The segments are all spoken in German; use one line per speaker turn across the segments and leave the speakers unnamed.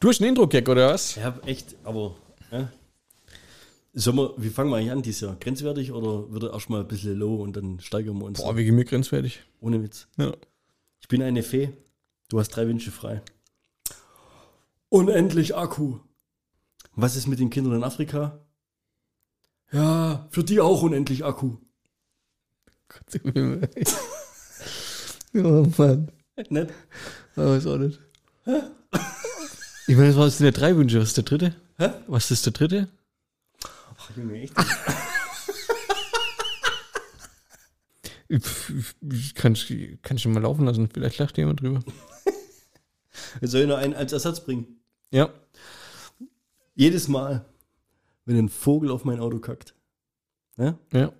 Du hast einen Intro-Gag, oder was?
Ich hab echt, aber. Ja. Sollen wir, wie fangen wir eigentlich an dieses Jahr? Grenzwertig oder wird er erstmal ein bisschen low und dann steigern wir uns?
Boah, wie mir grenzwertig.
Ohne Witz.
Ja.
Ich bin eine Fee. Du hast drei Wünsche frei. Unendlich Akku. Was ist mit den Kindern in Afrika? Ja, für die auch unendlich Akku.
oh Mann.
Nett?
Oh, weiß auch nicht. Ich meine, was sind ja drei Wünsche? Was ist der dritte?
Hä?
Was ist der dritte?
Ach, Junge, echt?
Ich Kann ich mal laufen lassen? Vielleicht lacht jemand drüber.
Soll ich noch einen als Ersatz bringen?
Ja.
Jedes Mal, wenn ein Vogel auf mein Auto kackt, ja,
Ja.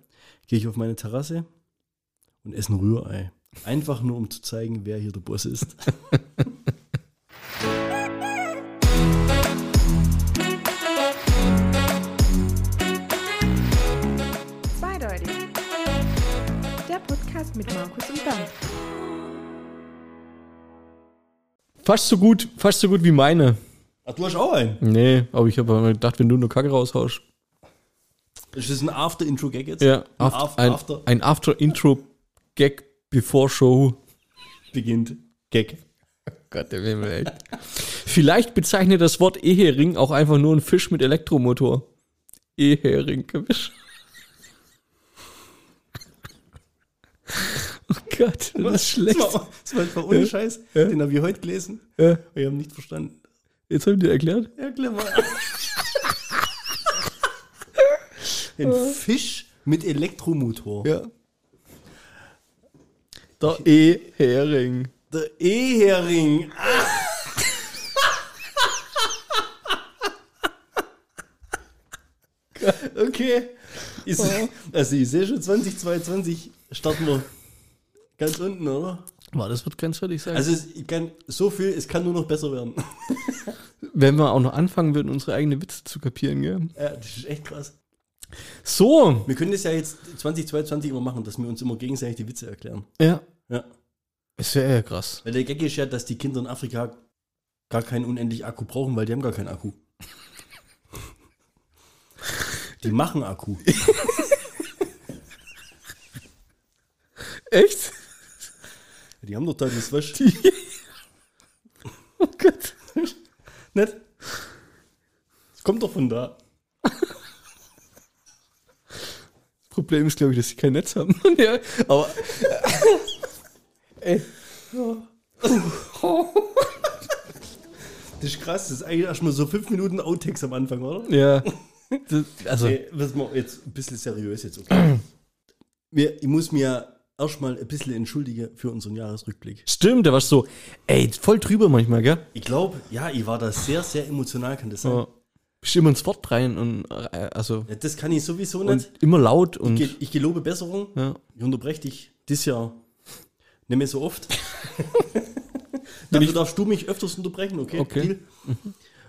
gehe ich auf meine Terrasse und esse ein Rührei. Einfach nur, um zu zeigen, wer hier der Boss ist.
Podcast mit Markus und Bernd.
Fast so gut, fast so gut wie meine.
Ach, du hast auch einen.
Nee, aber ich habe gedacht, wenn du nur Kacke raushaust.
Ist das ein After-Intro-Gag jetzt?
Ja,
Ein
after,
After,
ein,
After
ein After-Intro-Gag before Show.
beginnt. Gag.
Gott, der Himmel, echt. Vielleicht bezeichnet das Wort Ehering auch einfach nur einen Fisch mit Elektromotor. Ehering gewisch. Oh Gott, das ist schlecht.
Das war, das war einfach ohne
Ja.
Scheiß.
Ja.
Den habe ich heute gelesen.
Ja,
Wir haben nicht verstanden.
jetzt haben die erklärt.
Ja, clever. Ein Fisch mit Elektromotor.
Ja. Der Ehering.
Der Ehering. Okay. Ich, also ich sehe schon 2022 starten wir ganz unten, oder?
War das wird grenzwertig sein?
Also es ich kann so viel, es kann nur noch besser werden.
wenn wir auch noch anfangen würden, unsere eigene Witze zu kapieren, gell?
Ja, das ist echt krass.
So.
Wir können das ja jetzt 2022 immer machen, dass wir uns immer gegenseitig die Witze erklären.
Ja.
Ja.
Wäre ja krass.
Weil der Gag ist ja, dass die Kinder in Afrika gar keinen unendlich Akku brauchen, weil die haben gar keinen Akku. Die machen Akku.
Echt?
Die haben doch da das Wasch.
Oh Gott.
Nicht? Das kommt doch von da.
Problem ist, glaube ich, dass sie kein Netz haben. ja, aber. Ey.
Das ist krass, das ist eigentlich erstmal so fünf Minuten Outtakes am Anfang, oder?
Ja. Das, also.
Okay, was mal jetzt ein bisschen seriös jetzt, okay. Wir, ich muss mir erstmal ein bisschen entschuldigen für unseren Jahresrückblick.
Stimmt, der war so, ey, voll drüber manchmal, gell?
Ich glaube, ja, ich war da sehr, sehr emotional, kann das sein.
Ja. Bist immer ins Wort rein und äh, also
Ja, das kann ich sowieso nicht.
immer laut und
Ich, ich gelobe Besserung.
ja.
Ich unterbreche dich dieses Jahr nicht mehr so oft. Dafür darfst du mich öfters unterbrechen, okay?
Okay.
Deal?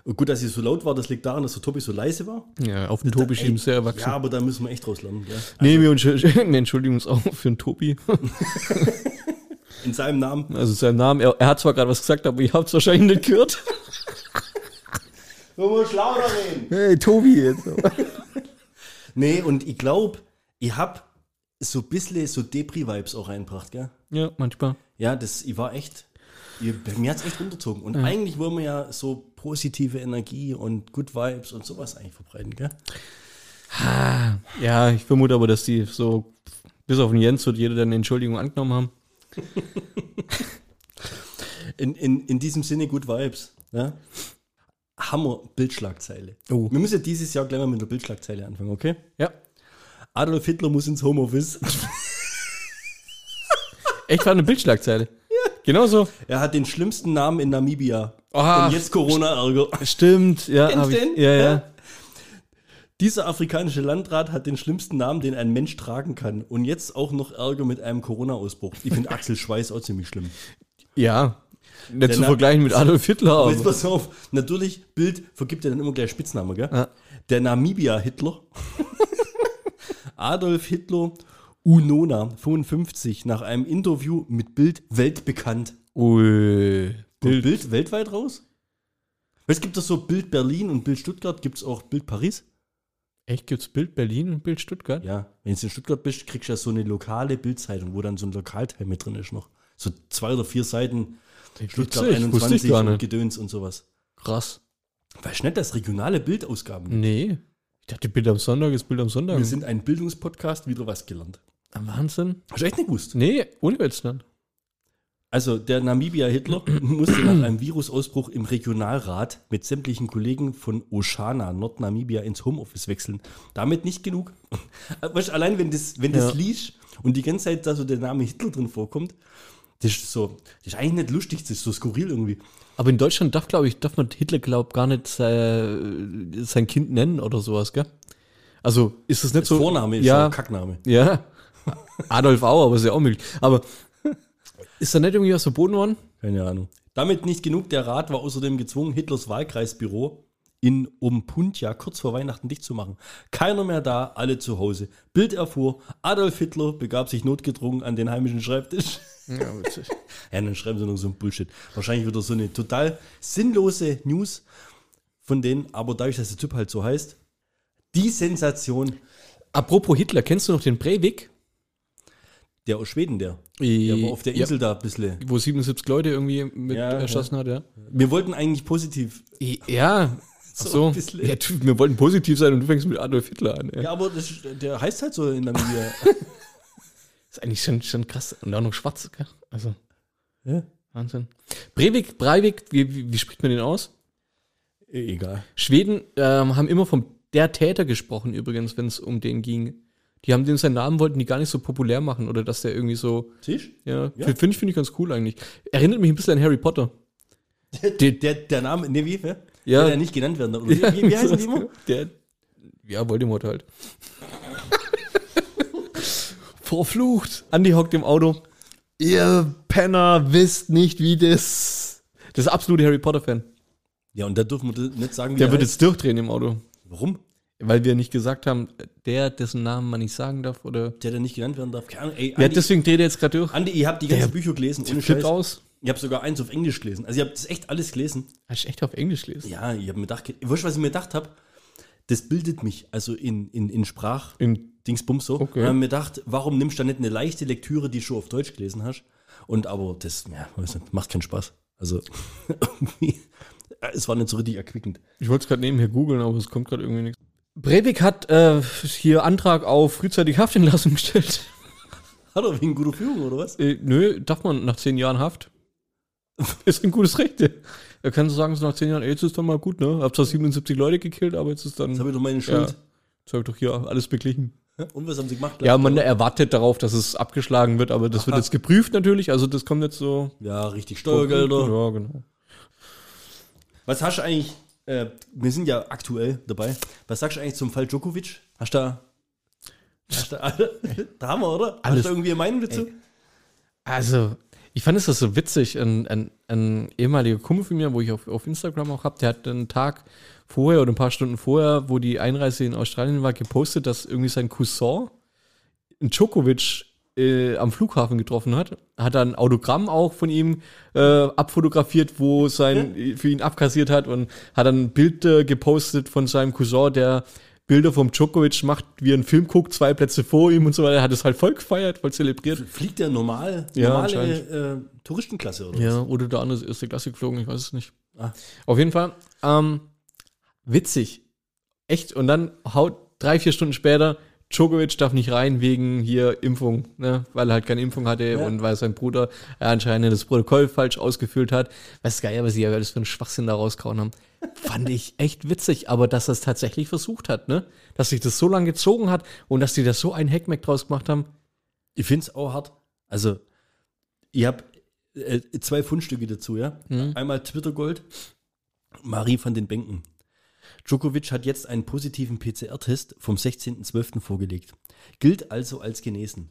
Und gut, dass ich so laut war, das liegt daran, dass der Tobi so leise war.
ja, auf den Tobi schieben sehr erwachsen.
Ja, aber da müssen wir echt draus lernen. Gell?
Nee, wir entsch- wir entschuldigen uns auch für den Tobi.
In seinem Namen.
Also seinen Namen. Er, er hat zwar gerade was gesagt, aber ich habe es wahrscheinlich nicht gehört.
Du musst lauter reden.
Hey, Tobi jetzt.
Nee, und ich glaube, ich hab so ein bisschen so Depri-Vibes auch reingebracht, gell?
ja, manchmal.
Ja, das, ich war echt, ich, mir hat's echt runtergezogen. Und eigentlich wollen wir ja so positive Energie und Good Vibes und sowas eigentlich verbreiten, gell?
Ja, ich vermute aber, dass die so, bis auf den Jens wird jeder dann eine Entschuldigung angenommen haben.
In, in, in diesem Sinne Good Vibes, ja? Hammer Bildschlagzeile.
Oh.
Wir müssen ja dieses Jahr gleich mal mit der Bildschlagzeile anfangen, okay?
Ja.
Adolf Hitler muss ins Homeoffice.
Echt war eine Bildschlagzeile. Genau so.
er hat den schlimmsten Namen in Namibia.
Ach.
und jetzt Corona-Ärger.
Stimmt, ja.
Kennst
ich,
den?
ja, ja.
Ja. Dieser afrikanische Landrat hat den schlimmsten Namen, den ein Mensch tragen kann. Und jetzt auch noch Ärger mit einem Corona-Ausbruch. Ich finde Axel Schweiß auch ziemlich schlimm.
Ja. Nicht zu vergleichen mit Adolf Hitler,
Aber jetzt pass auf, natürlich, Bild vergibt ja dann immer gleich Spitznamen, gell?
Ja.
Der Namibia-Hitler. Adolf Hitler Unona, 55, nach einem Interview mit Bild weltbekannt.
Ui.
Bild, Bild weltweit raus? Es gibt doch so Bild Berlin und Bild Stuttgart, gibt es auch Bild Paris?
Echt, gibt's Bild Berlin und Bild Stuttgart?
Ja, wenn du in Stuttgart bist, kriegst du ja so eine lokale Bildzeitung, wo dann so ein Lokalteil mit drin ist noch. So zwei oder vier Seiten Stuttgart
Witzig, wusste ich
21
gar
und. Gedöns und sowas.
Krass.
Weißt du nicht, dass regionale Bildausgaben gibt?
Nee. Ich dachte, Bild am Sonntag ist Bild am Sonntag.
Wir sind ein Bildungspodcast, wieder was gelernt.
Wahnsinn.
Hast du echt nicht gewusst?
Nee, ohne Witz dann.
Also der Namibia-Hitler musste nach einem Virusausbruch im Regionalrat mit sämtlichen Kollegen von Oshana, Nordnamibia, ins Homeoffice wechseln. Damit nicht genug. Weißt, du, allein wenn das, wenn das
Ja.
liest und die ganze Zeit da so der Name Hitler drin vorkommt, das ist so, das ist eigentlich nicht lustig, das ist so skurril irgendwie.
Aber in Deutschland darf, glaube ich, darf man Hitler, glaub gar nicht äh, sein Kind nennen oder sowas, gell? Also ist es nicht
Das
so.
Vorname ist
ja,
ja ein Kackname.
ja. Adolf auch, aber ist ja auch möglich. Aber ist da nicht irgendwie was verboten worden?
Keine Ahnung. Damit nicht genug, der Rat war außerdem gezwungen, Hitlers Wahlkreisbüro in Umpuntia kurz vor Weihnachten dicht zu machen. Keiner mehr da, alle zu Hause. Bild erfuhr, Adolf Hitler begab sich notgedrungen an den heimischen Schreibtisch.
Ja, witzig.
Ja, dann schreiben sie noch so ein Bullshit. Wahrscheinlich wieder so eine total sinnlose News von denen, aber dadurch, dass der Typ halt so heißt, die Sensation,
Apropos Hitler, kennst du noch den Breivik?
Der aus Schweden, der. Der war auf der Insel da ein bisschen.
Ja, wo 77 Leute irgendwie mit
Ja,
erschossen hat, ja.
Wir wollten eigentlich positiv.
Ja, ach
So
so. Ja, wir wollten positiv sein und du fängst mit Adolf Hitler an.
Ja, aber das, der heißt halt so in Namibia.
Ist eigentlich schon, schon krass. Und auch noch schwarz, gell? Also,
ja.
Wahnsinn. Breivik, Breivik, wie, wie, spricht man den aus?
E- Egal.
Schweden ähm, haben immer vom der Täter gesprochen, übrigens, wenn es um den ging. Die haben den seinen Namen wollten die gar nicht so populär machen oder dass der irgendwie so,
Siehst
ja,
Ja.
finde ich, finde ich ganz cool eigentlich. Erinnert mich ein bisschen an Harry Potter.
Der, der, der Name, ne, wie? wer?
Ja.
Der, der nicht genannt werden. Oder wie, wie, wie heißen die immer?
Der, ja, Voldemort halt. Verflucht. Andi hockt im Auto. Ihr Penner wisst nicht, wie das. Das ist absolute Harry Potter-Fan.
Ja, und da dürfen wir nicht sagen, wie
Der
der
wird
heißt.
jetzt durchdrehen im Auto.
Warum?
Weil wir nicht gesagt haben, der, dessen Namen man nicht sagen darf, oder.
Der, der nicht genannt werden darf. Keine Ahnung. Ey,
Ja,
Andi,
deswegen dreht er jetzt gerade durch.
Andi, ihr habt die ganzen
Der-
Bücher gelesen, ohne
Flippt aus.
Ich habe sogar eins auf Englisch gelesen. Also, ihr habt das echt alles gelesen.
Hast du echt auf Englisch gelesen?
Ja, ich habe mir gedacht, weißt du, was ich mir gedacht habe? Das bildet mich, also in, in, in Sprach.
In,
Dingsbums so.
Okay.
Und habe mir gedacht, warum nimmst du da nicht eine leichte Lektüre, die du schon auf Deutsch gelesen hast? Und aber das, ja, nicht, macht keinen Spaß. Also, irgendwie, äh, es war nicht so richtig erquickend.
ich wollte es gerade nebenher googeln, aber es kommt gerade irgendwie nichts. Breivik hat äh, hier Antrag auf frühzeitige Haftentlassung gestellt.
Hat er wegen guter Führung oder was?
Äh, nö, darf man nach zehn Jahren Haft. ist ein gutes Recht. Er kann so sagen, so nach zehn Jahren, ey, jetzt ist dann mal gut, ne? Hab zwar 77 Leute gekillt, aber jetzt ist dann.
Jetzt habe ich doch meine
ja,
Schuld.
jetzt hab ich doch hier alles beglichen.
Und was haben sie gemacht?
Ja, man erwartet darauf, dass es abgeschlagen wird, aber das wird
Aha.
jetzt geprüft natürlich, also das kommt jetzt so.
Ja, richtig. Steuergelder.
Ja, genau.
Was hast du eigentlich, äh, wir sind ja aktuell dabei, was sagst du eigentlich zum Fall Djokovic? Hast du da, hast du da, da haben wir, oder? Hast
Alles.
du irgendwie eine Meinung dazu?
Also, ich fand es das so witzig. Ein, ein, ein ehemaliger Kumpel von mir, wo ich auf, auf Instagram auch habe, der hat einen Tag vorher oder ein paar Stunden vorher, wo die Einreise in Australien war, gepostet, dass irgendwie sein Cousin Djokovic äh, am Flughafen getroffen hat. Hat dann ein Autogramm auch von ihm äh, abfotografiert, wo sein für ihn abkassiert hat und hat dann ein Bild äh, gepostet von seinem Cousin, der Bilder vom Djokovic macht, wie er einen Film guckt, zwei Plätze vor ihm und so weiter. Er hat es halt voll gefeiert, voll zelebriert.
Fliegt der normal,
Ja,
normale äh, Touristenklasse oder
Ja, oder der andere ist erste Klasse geflogen, ich weiß es nicht.
Ah.
Auf jeden Fall, ähm, witzig. Echt. Und dann haut drei, vier Stunden später, Djokovic darf nicht rein wegen hier Impfung, ne? weil er halt keine Impfung hatte
Ja.
und weil sein Bruder äh, anscheinend das Protokoll falsch ausgefüllt hat. Weiß geil, was sie ja alles für einen Schwachsinn da rausgehauen haben. Fand ich echt witzig, aber dass er es tatsächlich versucht hat, ne? Dass sich das so lange gezogen hat und dass die da so ein Hackmack draus gemacht haben.
Ich finde es auch hart. Also, ich habe äh, zwei Fundstücke dazu, ja.
Mhm.
Einmal Twitter Gold, Marie van den Bänken. Djokovic hat jetzt einen positiven PCR-Test vom 16.12. vorgelegt. Gilt also als genesen.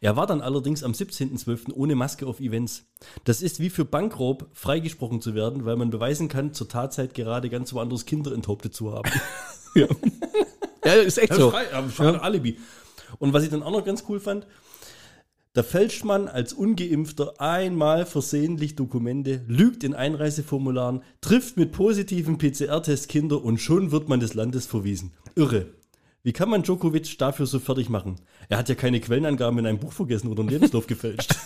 Er war dann allerdings am 17.12. ohne Maske auf Events. Das ist wie für Bankraub freigesprochen zu werden, weil man beweisen kann, zur Tatzeit gerade ganz woanders Kinder enthauptet zu haben.
Ja, ist echt so.
Frei, ein Alibi. Und was ich dann auch noch ganz cool fand, Da fälscht man als Ungeimpfter einmal versehentlich Dokumente, lügt in Einreiseformularen, trifft mit positiven PCR-Test Kinder und schon wird man des Landes verwiesen. Irre. Wie kann man Djokovic dafür so fertig machen? Er hat ja keine Quellenangaben in einem Buch vergessen oder einen Lebenslauf gefälscht.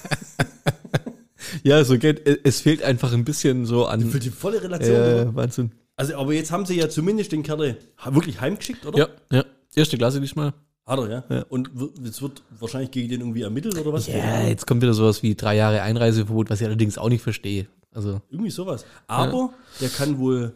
Ja, so geht, es fehlt einfach ein bisschen so an.
Für die volle Relation.
äh, Wahnsinn.
Also, aber jetzt haben sie ja zumindest den Kerl wirklich heimgeschickt, oder?
Ja, ja. Erste Klasse diesmal.
Hat er, ja. Und w- jetzt wird wahrscheinlich gegen den irgendwie ermittelt oder was?
Ja, jetzt kommt wieder sowas wie drei Jahre Einreiseverbot, was ich allerdings auch nicht verstehe. Also,
Irgendwie sowas. Aber der kann wohl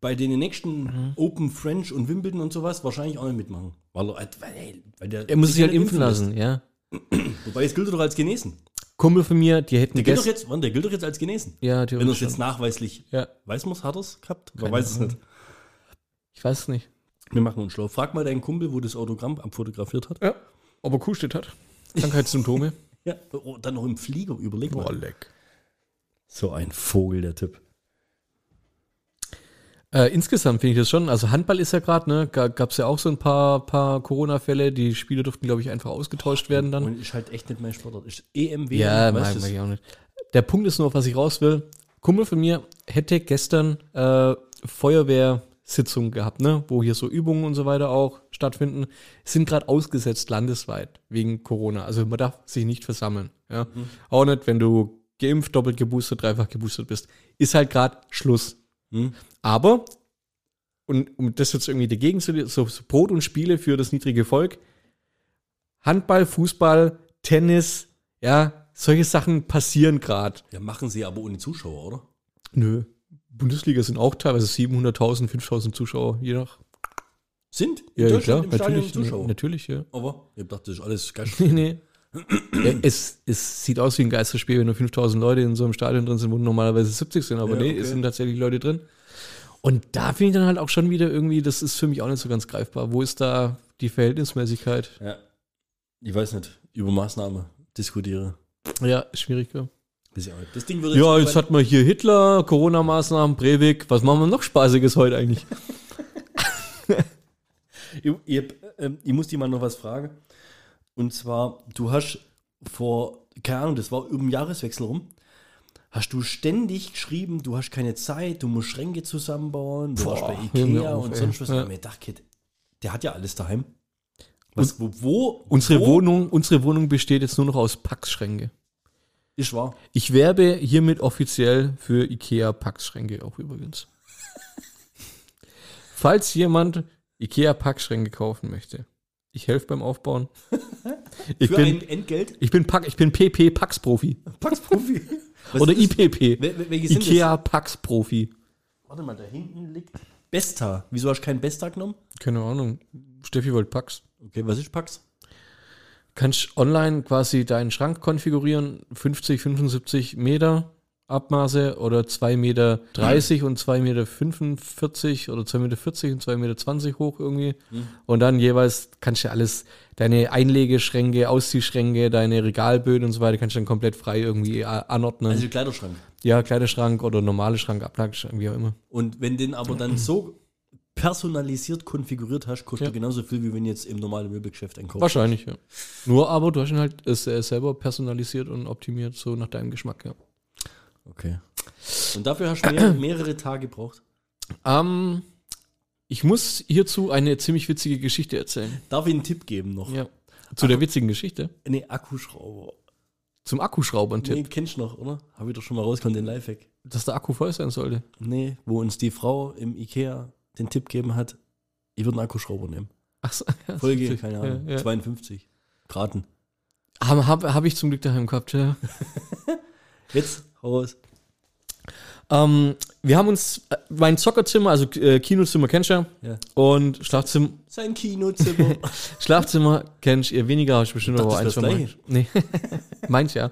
bei den nächsten Open French und Wimbledon und sowas wahrscheinlich auch nicht mitmachen. Weil er, weil, weil der
er muss sich halt impfen lassen, ja.
Wobei, es gilt er doch als genesen.
Kumpel von mir, die hätten
Der gilt doch jetzt, wann, der gilt doch jetzt als genesen.
Ja,
Wenn er es jetzt nachweislich,
Ja,
weiß es, hat er es gehabt? Man weiß es nicht.
ich weiß es nicht.
Wir machen uns schlau. Frag mal deinen Kumpel, wo das Autogramm abfotografiert hat.
Ja, ob er Kuhstedt hat. Krankheitssymptome.
Ja, oh, dann noch im Flieger, überleg mal.
Boah, leck.
So ein Vogel, der Typ.
Äh, insgesamt finde ich das schon. Also Handball ist ja gerade, ne? Gab es ja auch so ein paar, paar Corona-Fälle. Die Spiele durften, glaube ich, einfach ausgetauscht werden dann.
Und ist halt echt nicht mein Sportart. Ist EMW,
Ja, mag, mag ich auch nicht. Der Punkt ist nur, auf was ich raus will. Kumpel von mir hätte gestern äh, Feuerwehrsitzung gehabt, ne? wo hier so Übungen und so weiter auch stattfinden. Sind gerade ausgesetzt landesweit wegen Corona. Also man darf sich nicht versammeln. Ja? Auch nicht, wenn du geimpft, doppelt geboostert, dreifach geboostert bist. Ist halt gerade Schluss.
Hm?
Aber, und um das jetzt irgendwie dagegen zu so, so Brot und Spiele für das niedrige Volk, Handball, Fußball, Tennis, ja, solche Sachen passieren gerade.
Ja, machen sie aber ohne Zuschauer, oder?
Nö. Bundesliga sind auch teilweise 700.000, 5.000 Zuschauer, je nach.
Sind? In
Ja, klar, natürlich.
Zuschauer.
Natürlich, ja.
Aber ich dachte, das ist alles Gast.
Nee, nee. ja, es, es sieht aus wie ein Geisterspiel, wenn nur 5000 Leute in so einem Stadion drin sind, wo normalerweise 70 sind, aber
Ja,
nee,
okay.
es sind tatsächlich Leute drin. Und da finde ich dann halt auch schon wieder irgendwie, das ist für mich auch nicht so ganz greifbar. Wo ist da die Verhältnismäßigkeit?
Ja. Ich weiß nicht, über Maßnahme diskutiere.
Ja, schwierig, ja.
Das Ding würde
Ja, jetzt hat man hier Hitler, Corona-Maßnahmen, Breivik. Was machen wir noch Spaßiges heute eigentlich?
Ich, ich, ähm, ich muss dir mal noch was fragen. Und zwar, du hast vor, keine Ahnung, das war über den Jahreswechsel rum, hast du ständig geschrieben, du hast keine Zeit, du musst Schränke zusammenbauen, du warst bei Ikea
auf,
und sonst was.
Ja.
Mir gedacht, Kid, der hat ja alles daheim. Was, wo, wo,
Unsere
wo
Wohnung, unsere Wohnung besteht jetzt nur noch aus Packschränke.
Ist wahr.
Ich werbe hiermit offiziell für IKEA Packschränke auch übrigens. Falls jemand IKEA Packschränke kaufen möchte, ich helfe beim Aufbauen. Ich
Für
bin,
ein Entgelt?
ich bin Pack, ich bin PP Pax Profi
Paxprofi. Was
oder? IPP.
Wel- wel- welche sind
IKEA Pax Profi.
Warte mal, da hinten liegt Besta. Wieso hast du kein Besta genommen?
Keine Ahnung. Steffi wollte Pax.
Okay, was ist Pax?
Kannst online quasi deinen Schrank konfigurieren, 50, 75 Meter Abmaße oder 2 Meter 30 und 2 Meter 45 oder 2 Meter 40 und 2 Meter 20 hoch irgendwie. Und dann jeweils kannst du alles, deine Einlegeschränke, Ausziehschränke, deine Regalböden und so weiter, kannst du dann komplett frei irgendwie anordnen.
Also Kleiderschrank.
ja, Kleiderschrank oder normale Schrank, Ablageschrank, wie auch immer.
Und wenn den aber dann so personalisiert konfiguriert hast, kostet
Ja.
genauso viel, wie wenn jetzt im normalen Möbelgeschäft einkaufst.
Wahrscheinlich, ja. Nur aber du hast ihn halt äh, selber personalisiert und optimiert, so nach deinem Geschmack, ja.
Okay. Und dafür hast du mehr, mehrere Tage gebraucht.
Ähm, ich muss hierzu eine ziemlich witzige Geschichte erzählen.
Darf ich einen Tipp geben noch?
Ja. Zu der witzigen Geschichte.
Nee, Akkuschrauber.
Zum Akkuschrauber ein Tipp,
Nee, kennst du noch, oder? Habe ich doch schon mal rausgekommen, den Lifehack.
dass der Akku voll sein sollte.
Nee, wo uns die Frau im Ikea den Tipp gegeben hat, ich würde einen Akkuschrauber nehmen.
Ach so, ja,
Folge,
witzig.
keine Ahnung,
Ja, ja.
52. Graten.
Habe hab, hab ich zum Glück daheim gehabt, ja.
Jetzt, hau raus.
Ähm, wir haben uns, äh, mein Zockerzimmer, also äh, Kinozimmer kennst du ja, und Schlafzimmer,
Sein Kinozimmer.
Schlafzimmer kennst ihr weniger, hast du bestimmt
Ich
aber
dachte,
ein,
das
zwei
wär's
Mal. Nee, meins ja.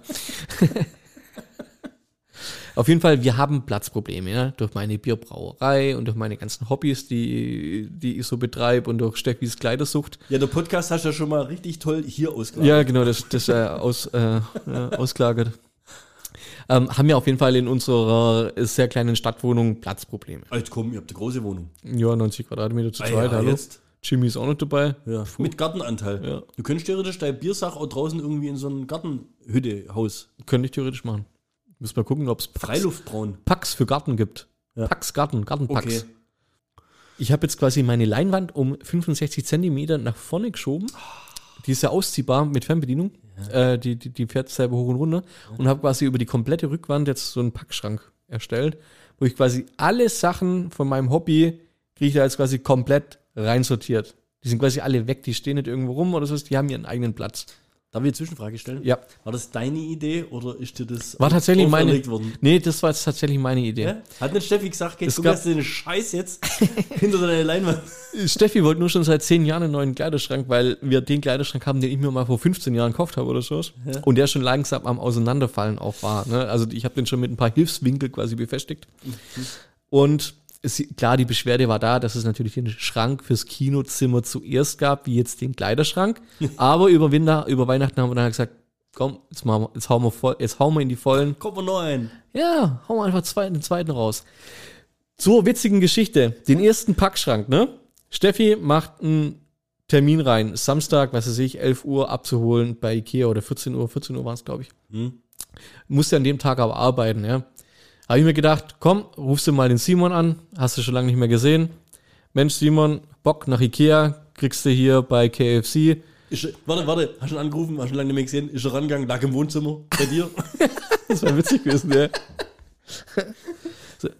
Auf jeden Fall, wir haben Platzprobleme, ja, durch meine Bierbrauerei und durch meine ganzen Hobbys, die, die ich so betreibe und durch Steffis Kleidersucht.
ja, der Podcast hast du ja schon mal richtig toll hier ausgelagert.
Ja, genau, das, das äh, aus, äh, ja, ausgelagert. Ähm, haben wir auf jeden Fall in unserer sehr kleinen Stadtwohnung Platzprobleme.
Jetzt komm, ihr habt eine große Wohnung.
Ja, 90 Quadratmeter zu
Ah
zweit,
ja,
hallo.
jetzt.
Jimmy ist auch noch dabei.
Ja. Mit Gartenanteil.
Ja.
Du könntest theoretisch dein Biersach auch draußen irgendwie in so ein Gartenhütte-Haus.
Könnte ich theoretisch machen. Muss mal gucken, ob es
Freiluftbraun.
Packs für Garten gibt.
Ja.
Packs Garten, Gartenpacks.
Okay.
Ich habe jetzt quasi meine Leinwand um 65 Zentimeter nach vorne geschoben. Die ist ja ausziehbar mit Fernbedienung. Äh, die, die, die fährt selber hoch und runter. Und habe quasi über die komplette Rückwand jetzt so einen Packschrank erstellt, wo ich quasi alle Sachen von meinem Hobby kriege ich da jetzt quasi komplett reinsortiert. Die sind quasi alle weg, die stehen nicht irgendwo rum oder so, die haben ihren eigenen Platz.
Darf ich eine Zwischenfrage stellen?
Ja.
War das deine Idee oder ist dir das
War tatsächlich meine.
worden?
Nee, das war jetzt tatsächlich meine Idee.
Ja? Hat nicht Steffi gesagt,
Es
jetzt du
gab-
hast den Scheiß jetzt hinter deiner Leinwand.
Steffi wollte nur schon seit zehn Jahren einen neuen Kleiderschrank, weil wir den Kleiderschrank haben, den ich mir mal vor 15 Jahren gekauft habe oder so. Und der schon langsam am Auseinanderfallen auch war. Ne? Also ich habe den schon mit ein paar Hilfswinkel quasi befestigt. Und es, klar, die Beschwerde war da, dass es natürlich den Schrank fürs Kinozimmer zuerst gab, wie jetzt den Kleiderschrank. Aber über, Winter, über Weihnachten haben wir dann halt gesagt, komm, jetzt, machen wir, jetzt, hauen wir voll, jetzt hauen wir in die Vollen.
Mal noch ein.
Ja, hauen wir einfach zwei, den zweiten raus. Zur witzigen Geschichte. Den ersten Packschrank, ne? Steffi macht einen Termin rein. Samstag, was weiß ich, 11 Uhr abzuholen bei Ikea oder 14 Uhr. 14 Uhr war es, glaube ich.
Hm.
Musste an dem Tag aber arbeiten, ja. Habe ich mir gedacht, komm, rufst du mal den Simon an. Hast du schon lange nicht mehr gesehen. Mensch, Simon, Bock nach Ikea. Kriegst du hier bei KFC.
Er- warte, warte, hast du ihn angerufen, hast du schon lange nicht mehr gesehen, ist er rangegangen, lag im Wohnzimmer bei dir.
Das wäre witzig gewesen, ja. So.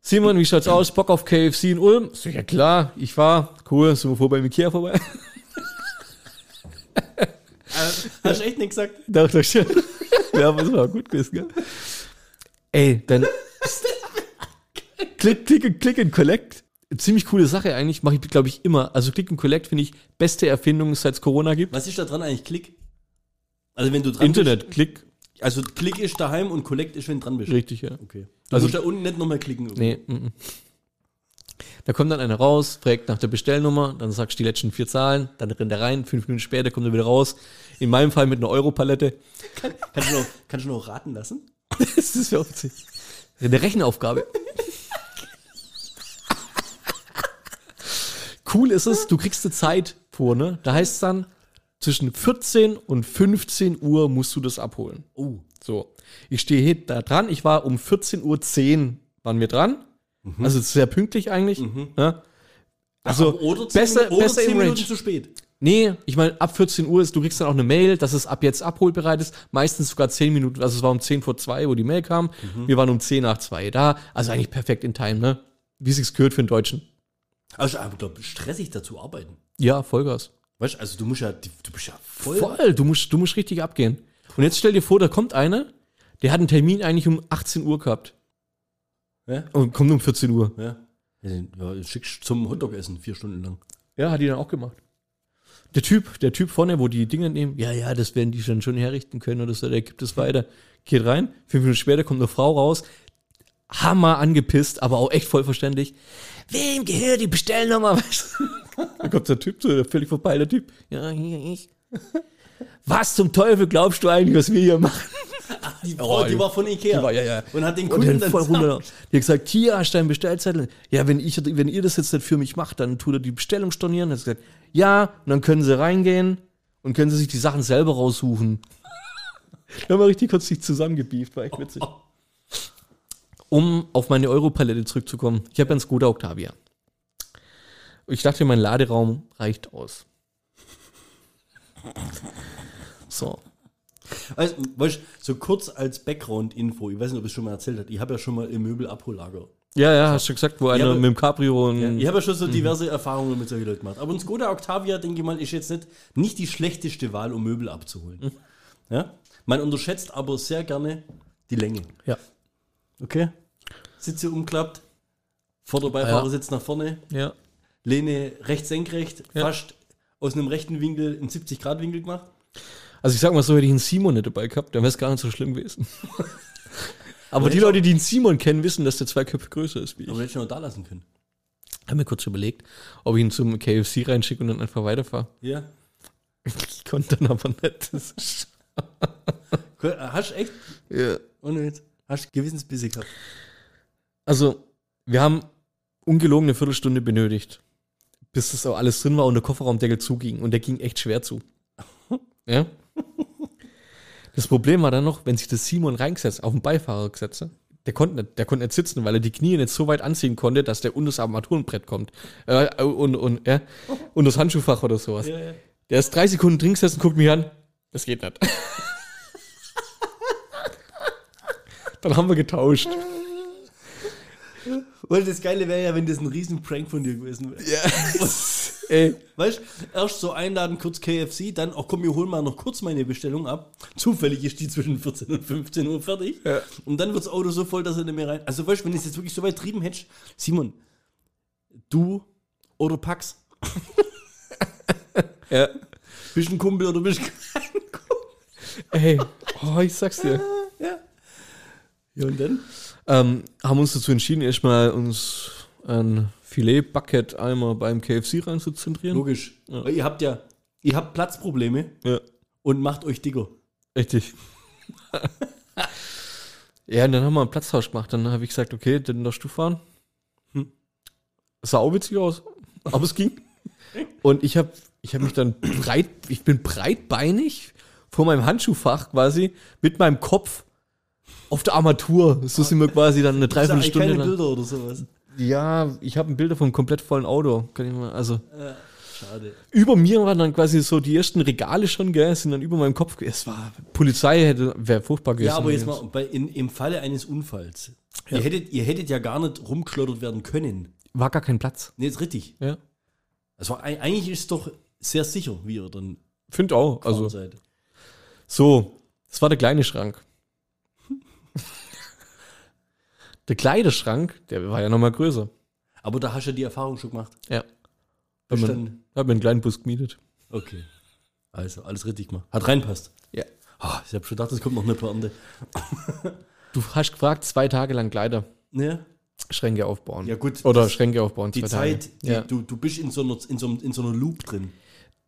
Simon, wie schaut's aus? Bock auf KFC in Ulm? So, ja klar, ich war. Cool, sind wir vor beim Ikea vorbei?
hast du echt nicht gesagt?
Doch, doch schon. Ja, aber das war gut gewesen, gell? Ey, dann. Click, and- click and Collect. Ziemlich coole Sache eigentlich, mache ich, glaube ich, immer. Also Click and Collect finde ich beste Erfindung, seit es Corona gibt.
Was ist da dran eigentlich? Klick? Also wenn du dran
Internet, Klick,
bist. Also Klick ist daheim und Collect ist, wenn du dran bist.
richtig, ja.
Okay. Du
Also-
musst da unten nicht nochmal klicken. irgendwo.
Nee, mm, mm. Da kommt dann einer raus, fragt nach der Bestellnummer, dann sagst du die letzten vier Zahlen, dann rennt er rein, fünf Minuten später kommt er wieder raus. In meinem Fall mit einer Europalette.
Kannst du noch, kannst du noch raten lassen?
Das ist ja witzig. Eine Rechenaufgabe. Cool ist es, du kriegst eine Zeit vor, ne? Da heißt es dann, zwischen 14 und 15 Uhr musst du das abholen.
Oh.
So. Ich stehe da dran, ich war um 14.10 Uhr waren wir dran. Also sehr pünktlich eigentlich. Ne? Also
Oder zehn,
besser,
oder
besser
zehn
im
Minuten
Range.
zu spät.
Nee, ich meine, ab 14 Uhr ist, du kriegst dann auch eine Mail, dass es ab jetzt abholbereit ist. Meistens sogar 10 Minuten, also es war um 10 vor 2, wo die Mail kam. Wir waren um 10 nach 2 da. Also eigentlich perfekt in Time, ne? Wie sich's gehört für einen Deutschen.
Also, aber glaub, stressig dazu arbeiten.
Ja, Vollgas.
Weißt du, also du musst ja, du bist ja voll.
Voll, du musst, du musst richtig abgehen. Und jetzt stell dir vor, da kommt einer, der hat einen Termin eigentlich um 18 Uhr gehabt.
Ja?
Und kommt um 14 Uhr.
Ja. Ja, schickst zum Hotdog essen, vier Stunden lang.
Ja, hat die dann auch gemacht. Der Typ, der Typ vorne, wo die Dinge nehmen, ja, ja, das werden die dann schon herrichten können oder so, der gibt es weiter. Geht rein, fünf Minuten später kommt eine Frau raus, hammer angepisst, aber auch echt voll verständlich. Wem gehört die Bestellnummer? Da kommt der Typ, der völlig verpeilter Typ. Ja, hier, ich. Was zum Teufel glaubst du eigentlich, was wir hier machen?
Die Frau, die war von Ikea.
War, ja, ja.
Und hat den
Und
Kunden
dann voll runter. Die hat gesagt, hier hast du deinen Bestellzettel. Ja, wenn, ich, wenn ihr das jetzt nicht für mich macht, dann tut er die Bestellung stornieren. Hat gesagt, ja, und dann können sie reingehen und können sie sich die Sachen selber raussuchen. Da haben wir richtig kurz sich zusammengebieft, war echt witzig. Um auf meine Europalette zurückzukommen. Ich habe einen Skoda Octavia. Ich dachte, mein Laderaum reicht aus. So.
Also, weißt, du, so kurz als Background-Info, ich weiß nicht, ob ich es schon mal erzählt habe, ich habe ja schon mal im Möbelabhollager.
Ja, ja, hast du gesagt, wo einer
aber-
mit dem Cabrio und
Ja, ich habe ja schon so diverse Erfahrungen mit solchen Leuten gemacht. Aber ein Skoda Octavia, denke ich mal, ist jetzt nicht, nicht die schlechteste Wahl, um Möbel abzuholen. Ja? Man unterschätzt aber sehr gerne die Länge.
ja.
Okay? Sitze umklappt, Vorderbeifahrer
Ja.
sitzt nach vorne,
Ja.
Lehne rechts senkrecht,
Ja.
fast aus einem rechten Winkel einen 70-Grad-Winkel gemacht.
Also ich sag mal so, hätte ich einen Simon nicht dabei gehabt, dann wäre es gar nicht so schlimm gewesen. Aber die Leute, die einen Simon kennen, wissen, dass der zwei Köpfe größer ist wie ich.
Aber hätte ich noch da lassen können.
Hab mir kurz überlegt, ob ich ihn zum KFC reinschicke und dann einfach weiterfahre.
Ja.
Ich konnte dann aber nicht. Das ist
Hast du echt,
ja.
ohne jetzt, hast du Gewissensbisse gehabt.
Also, wir haben ungelogen eine Viertelstunde benötigt, bis das auch alles drin war und der Kofferraumdeckel zuging. Und der ging echt schwer zu. Ja. Das Problem war dann noch, wenn sich das Simon reingesetzt, auf den Beifahrer gesetzt, der konnte nicht, der konnte nicht sitzen, weil er die Knie nicht so weit anziehen konnte, dass der unter das Armaturenbrett kommt. Äh, und, und, ja, und das Handschuhfach oder sowas.
Ja, ja.
Der ist drei Sekunden drin gesessen, guckt mich an. Das geht nicht. Dann haben wir getauscht.
Und das Geile wäre ja, wenn das ein riesen Prank von dir gewesen wäre.
Ja. Ey,
Weißt du, erst so einladen, kurz KFC, dann, ach komm, wir holen mal noch kurz meine Bestellung ab. Zufällig ist die zwischen 14 und 15 Uhr fertig.
Ja.
Und dann wird das Auto so voll, dass er nicht mehr rein. Also weißt du, wenn ich es jetzt wirklich so weit trieben hätte, Simon, du oder Pax,
ja.
bist ein Kumpel oder bist kein Kumpel?
Ey, oh, ich sag's dir.
Ja. Ja, und dann?
Ähm, haben uns dazu entschieden, erstmal uns ein Filet-Bucket-Eimer beim KFC reinzuzentrieren.
Logisch. Weil ihr habt ja, ihr habt Platzprobleme
Ja,
und macht euch dicker.
richtig. ja, und dann haben wir einen Platztausch gemacht. Dann habe ich gesagt, okay, dann darfst du fahren. Hm. Sah auch witzig aus, aber es ging. Und ich habe ich hab mich dann breit, ich bin breitbeinig vor meinem Handschuhfach quasi mit meinem Kopf auf der Armatur. So sind wir quasi dann eine Dreiviertelstunde
keine
lang.
Bilder oder sowas.
Ja, ich habe ein Bilder vom komplett vollen Auto. Kann ich mal, also
Schade.
über mir waren dann quasi so die ersten Regale schon, gell, sind dann über meinem Kopf. Es war Polizei hätte wäre furchtbar gewesen.
Ja, aber jetzt mal bei, in, im Falle eines Unfalls.
Ja.
Ihr, hättet, ihr hättet ja gar nicht rumgeschleudert werden können.
war gar kein Platz.
Nee, ist richtig.
Ja,
Also eig- eigentlich ist es doch sehr sicher, wie ihr dann
finde auch. Also
seid.
so, das war der kleine Schrank. Der Kleiderschrank, der war ja noch mal größer.
Aber da hast du ja die Erfahrung schon gemacht.
Ja, man-
dann,
hab mir einen kleinen Bus gemietet.
okay. Also, alles richtig gemacht. Hat reinpasst.
Ja.
Ah, ich habe schon gedacht, es kommt noch eine Pointe.
Du hast gefragt, zwei Tage lang Kleider.
Ne?
Schränke aufbauen.
Ja, gut.
Oder Schränke aufbauen.
Die Zeit, die,
ja.
du, du bist in so, einer, in, so, einem- in so einer Loop drin.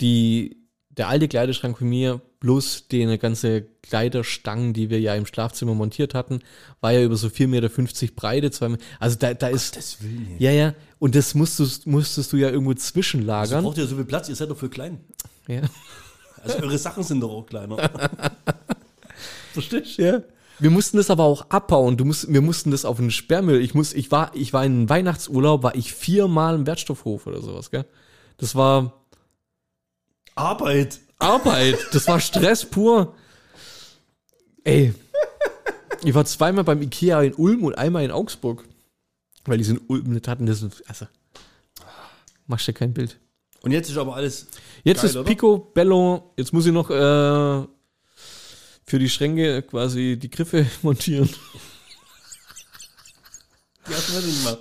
die, der alte Kleiderschrank von mir plus die eine ganze Kleiderstangen, die wir ja im Schlafzimmer montiert hatten, war ja über so 4,50 Meter Breite. Zwei, Me- also da, da ist.
Das will nicht.
Ja, ja. Und das musstest, musstest du ja irgendwo zwischenlagern.
braucht ja so viel Platz, ihr seid doch für klein.
Ja.
Also eure Sachen sind doch auch kleiner. Verstehst du?
ja. Wir mussten das aber auch abbauen. Du musst, wir mussten das auf einen Sperrmüll. Ich muss, ich war, ich war in Weihnachtsurlaub, war ich viermal im Wertstoffhof oder sowas, gell? Das war
Arbeit.
Arbeit. Das war Stress pur. Ey. Ich war zweimal beim Ikea in Ulm und einmal in Augsburg. Weil die sind Ulm nicht hatten. Das ist, also, machst dir kein Bild.
Und jetzt ist aber alles.
Jetzt
Geil,
ist
oder?
Pico Bello. Jetzt muss ich noch äh, für die Schränke quasi die Griffe montieren.
Die hast du nicht gemacht.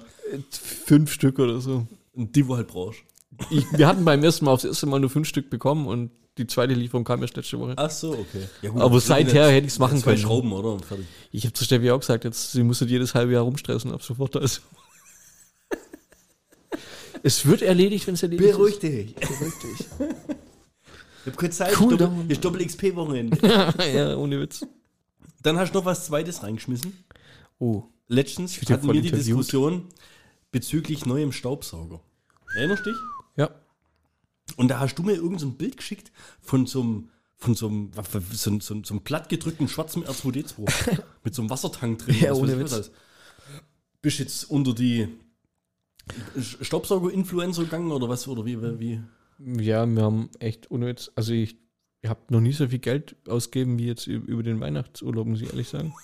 Fünf Stück oder so.
Und die, wo halt brauchst.
Ich, wir hatten beim ersten Mal aufs erste Mal nur fünf Stück bekommen und die zweite Lieferung kam erst letzte Woche.
Ach so, okay. Ja, gut,
Aber seither hätte ich's machen
zwei
können.
Schrauben, oder? Und fertig.
Ich habe zu Steffi auch gesagt, jetzt, sie muss jedes halbe Jahr rumstressen, ab sofort da ist. es wird erledigt, wenn es erledigt
Beruhig dich.
Beruhig dich.
Ich hab keine Zeit.
Cool
ich. Doppel, ich Doppel XP-Wochenende.
ja, ohne Witz.
Dann hast du noch was Zweites reingeschmissen.
Oh.
Letztens hatten wir die. Diskussion bezüglich neuem Staubsauger. Erinnerst du dich?
Ja.
Und da hast du mir irgendein so ein Bild geschickt von so einem, von so einem, so, einem- so, einem- plattgedrückten schwarzen R2D2 mit so einem Wassertank drin.
Ja, ohne Witz.
alles. Bist jetzt unter die Staubsauger-Influencer gegangen oder was? Oder wie? wie?
Ja, wir haben echt ohne Witz, also ich, ich habe noch nie so viel Geld ausgegeben wie jetzt über den Weihnachtsurlaub, muss ich ehrlich sagen.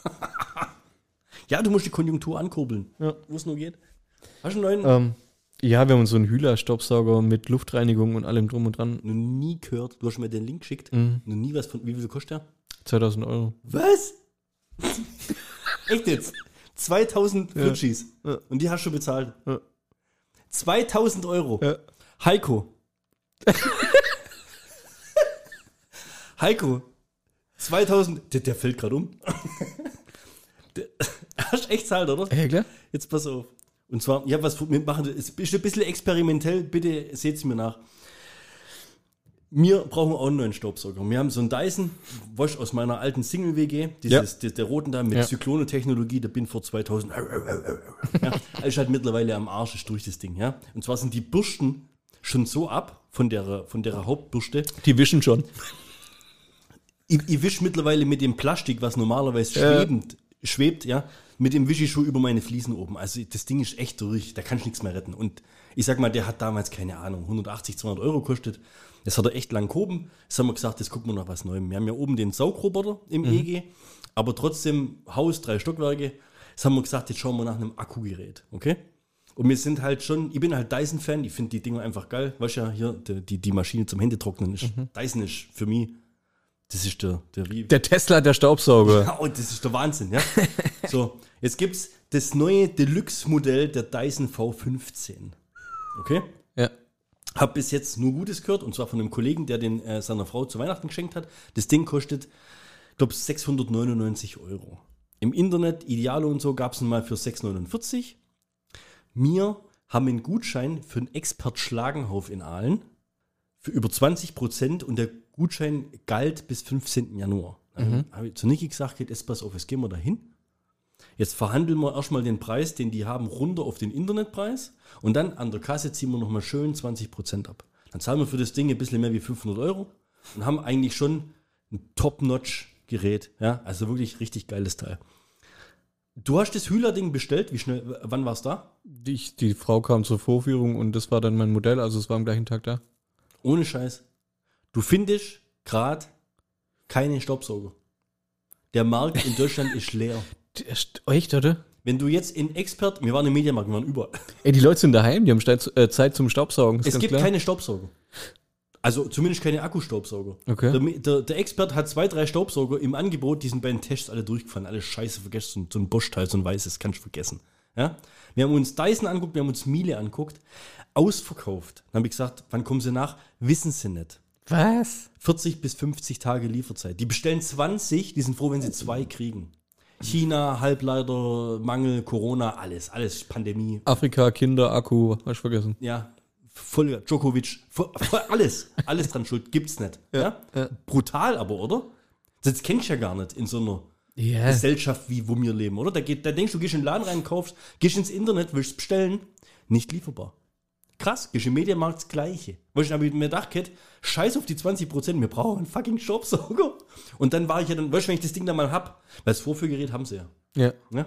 Ja, du musst die Konjunktur ankurbeln,
Ja.
wo es nur geht. Hast du einen neuen?
Ähm, ja, wir haben uns so einen Hühler-Staubsauger mit Luftreinigung und allem drum und dran.
Noch nie gehört. Du hast mir den Link geschickt.
Mhm.
Noch nie was von. Wie viel kostet der?
2000 Euro.
Was? Echt jetzt? 2000
Ja.
Flutschis.
Ja.
Und die hast du bezahlt.
Ja.
2000 Euro.
Ja.
Heiko. Heiko. 2000. Der, der fällt gerade um. der, hast du echt zahlt, oder?
Ja, klar.
Jetzt pass auf. Und zwar, ja, was wir machen, es ist ein bisschen experimentell, bitte seht es mir nach. Wir brauchen auch einen neuen Staubsauger. Wir haben so einen Dyson, Wasch aus meiner alten Single-WG, dieses, der, der roten da mit
Ja.
Zyklone-Technologie, der bin vor 2000. ja, ist halt mittlerweile am Arsch, ist durch das Ding, ja. Und zwar sind die Bürsten schon so ab von der, von der Hauptbürste.
Die wischen schon.
Ich, ich wisch mittlerweile mit dem Plastik, was normalerweise
Ja.
schwebend, schwebt, ja, mit dem wische ich schon über meine Fliesen oben. Also das Ding ist echt durch, da kannst du nichts mehr retten. Und ich sag mal, der hat damals, keine Ahnung, 180, 200 Euro kostet. Das hat er echt lang gehoben. Jetzt haben wir gesagt, das gucken wir noch was Neuem. Wir haben ja oben den Saugroboter im EG, aber trotzdem Haus, drei Stockwerke. Jetzt haben wir gesagt, jetzt schauen wir nach einem Akkugerät, okay? Und wir sind halt schon, ich bin halt Dyson-Fan, ich finde die Dinger einfach geil. Weißt ja, hier, die, die, die Maschine zum Händetrocknen ist, Dyson ist für mich, das ist der, der wie,
Der Tesla, der Staubsauger.
ja, und das ist der Wahnsinn, ja. so, jetzt gibt's das neue Deluxe-Modell der Dyson V15. Okay?
Ja.
Hab bis jetzt nur Gutes gehört, und zwar von einem Kollegen, der den äh, seiner Frau zu Weihnachten geschenkt hat. Das Ding kostet, ich glaube, 699 Euro. Im Internet, Idealo und so, gab es ihn mal für 649. Wir haben einen Gutschein für einen Expert Schlagenhof in Aalen für über 20 Prozent und der Gutschein galt bis 15. Januar. Dann habe ich zu Niki gesagt, geht jetzt pass auf, jetzt gehen wir da hin. Jetzt verhandeln wir erstmal den Preis, den die haben, runter auf den Internetpreis und dann an der Kasse ziehen wir nochmal schön 20 Prozent ab. Dann zahlen wir für das Ding ein bisschen mehr wie 500 Euro und haben eigentlich schon ein Top-Notch-Gerät. Ja, also wirklich richtig geiles Teil. Du hast das Hühler-Ding bestellt. Wie schnell, wann war es da?
Die, die Frau kam zur Vorführung und das war dann mein Modell, also es war am gleichen Tag da.
Ohne Scheiß. Du findest gerade keine Staubsauger. Der Markt in Deutschland ist leer.
Echt, oder?
Wenn du jetzt in Expert, wir waren im Mediamarkt, wir waren überall.
Ey, die Leute sind daheim, die haben Zeit, äh, Zeit zum Staubsaugen.
Es gibt
klar.
keine Staubsauger. Also zumindest keine Akkustaubsauger.
Okay.
Der, der, der Expert hat zwei, drei Staubsauger im Angebot, die sind bei den Tests alle durchgefallen. Alle scheiße vergessen. So ein Bosch-Teil, so ein weißes, kannst du vergessen. Ja? Wir haben uns Dyson anguckt, wir haben uns Miele anguckt. Ausverkauft. Dann habe ich gesagt, wann kommen sie nach? Wissen sie nicht.
Was?
40 bis 50 Tage Lieferzeit. Die bestellen 20, die sind froh, wenn sie zwei kriegen. China, Halbleiter, Mangel, Corona, alles, alles Pandemie.
Afrika, Kinder, Akku, hab ich vergessen.
Ja, voll Djokovic, voll, voll alles, alles dran schuld, gibt's nicht. Ja,
ja.
Brutal aber, oder? Das kennst du ja gar nicht in so einer
Ja.
Gesellschaft, wie wo wir leben, oder? Da, geht, da denkst du, gehst in den Laden rein, kaufst, gehst ins Internet, willst bestellen, nicht lieferbar. Krass, gehst im Mediamarkt das Gleiche. Weißt du, habe ich mir gedacht, Kat, scheiß auf die 20%, wir brauchen einen fucking Staubsauger. Und dann war ich ja dann, weißt du, wenn ich das Ding dann mal hab, weil das Vorführgerät haben sie ja.
Ja.
Ne?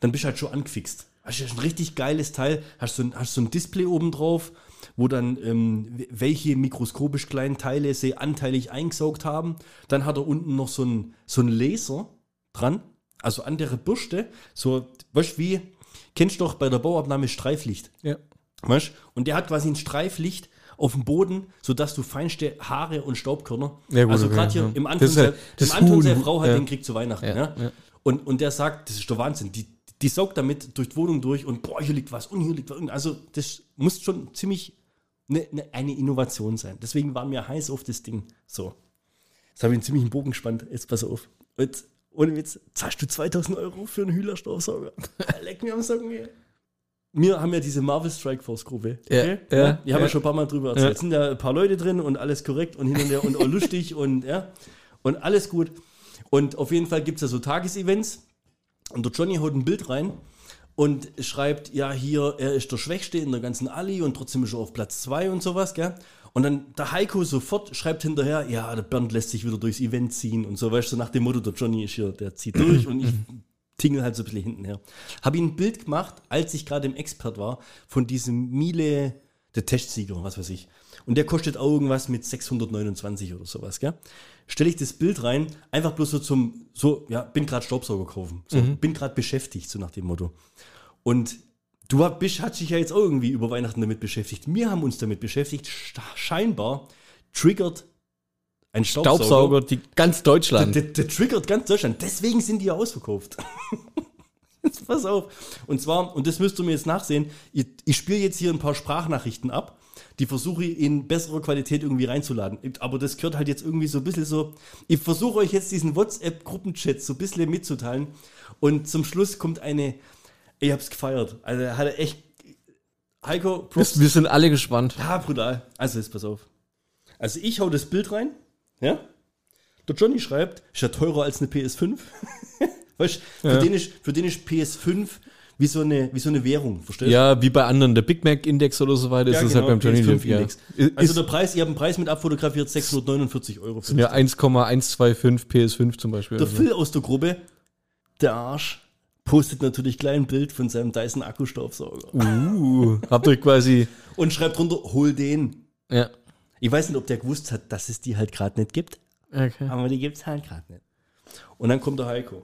Dann bist du halt schon angefixt. Hast du ein richtig geiles Teil, hast so ein, hast so ein Display oben drauf, wo dann ähm, welche mikroskopisch kleinen Teile sie anteilig eingesaugt haben. Dann hat er unten noch so ein, so ein Laser dran, also an der Bürste, so, weißt du, wie, kennst du doch bei der Bauabnahme Streiflicht.
Ja.
Weißt? Und der hat quasi ein Streiflicht auf dem Boden, sodass du feinste Haare und Staubkörner.
Ja, gut,
also
okay,
gerade hier
ja.
im Anton,
Das ist ja-
der,
das
im Anton seine Frau hat
ja.
den kriegt zu Weihnachten. Ja,
Ja.
Und, und der sagt, das ist der Wahnsinn. Die, die saugt damit durch die Wohnung durch und boah, hier liegt was und hier liegt was. Also das muss schon ziemlich ne, ne, eine Innovation sein. Deswegen waren wir heiß auf das Ding. So. Jetzt habe ich einen ziemlichen Bogen gespannt. Jetzt pass auf. Jetzt, ohne Witz, zahlst du 2000 Euro für einen Hühlerstaubsauger? Leck mir am Socken, ey. Wir haben ja diese Marvel Strike Force Gruppe.
Ja, ja,
Die haben
ja.
wir schon ein paar Mal drüber erzählt.
Ja.
Es sind da ein paar Leute drin und alles korrekt und hin und her und auch lustig und ja. Und alles gut. Und auf jeden Fall gibt es ja so Tagesevents. Und der Johnny haut ein Bild rein und schreibt, ja, hier, er ist der Schwächste in der ganzen Alli und trotzdem ist er auf Platz 2 und sowas, gell? Und dann der Heiko sofort schreibt hinterher, ja, der Bernd lässt sich wieder durchs Event ziehen und so, weißt du, so nach dem Motto, der Johnny ist hier, der zieht durch und ich tingel halt so ein bisschen hinten her. Habe ihm ein Bild gemacht, als ich gerade im Expert war, von diesem Miele, der Testsieger, was weiß ich. Und der kostet auch irgendwas mit 629 oder sowas, gell? Stelle ich das Bild rein, einfach bloß so zum, so, ja, bin gerade Staubsauger kaufen. So, bin gerade beschäftigt, so nach dem Motto. Und du bist, hat sich ja jetzt auch irgendwie über Weihnachten damit beschäftigt. Wir haben uns damit beschäftigt. Scheinbar triggert ein Staubsauger.
Staubsauger, die ganz
Der,
Deutschland.
der, der triggert ganz Deutschland. Deswegen sind die ja ausverkauft. jetzt pass auf. Und zwar, und das müsst ihr mir jetzt nachsehen, ich, ich spiele jetzt hier ein paar Sprachnachrichten ab, die versuche ich in besserer Qualität irgendwie reinzuladen. Aber das gehört halt jetzt irgendwie so ein bisschen so. Ich versuche euch jetzt diesen WhatsApp-Gruppenchat so ein bisschen mitzuteilen. Und zum Schluss kommt eine, ich hab's gefeiert. Also er hatte echt. Heiko, Props.
Wir sind alle gespannt.
Ja, brutal. Also jetzt pass auf. Also ich hau das Bild rein, ja? Der Johnny schreibt, ist ja teurer als eine PS5. weißt du, für,
Ja.
den ist, für den ist PS5 wie so eine, wie so eine Währung, verstehst du?
Ja, wie bei anderen, der Big Mac Index oder so weiter, ist es halt beim Johnny
PS5
Depp, ja.
Also der Preis, ihr habt einen Preis mit abfotografiert, 649 Euro. Für
ja 1,125 PS5 zum Beispiel.
Der. Phil aus der Gruppe, der Arsch, postet natürlich gleich ein Bild von seinem Dyson Akkustaubsauger.
Uh, habt ihr quasi,
Und schreibt drunter, hol den.
ja.
Ich weiß nicht, ob der gewusst hat, dass es die halt gerade nicht gibt,
Okay.
aber die gibt es halt gerade nicht. Und dann kommt der Heiko.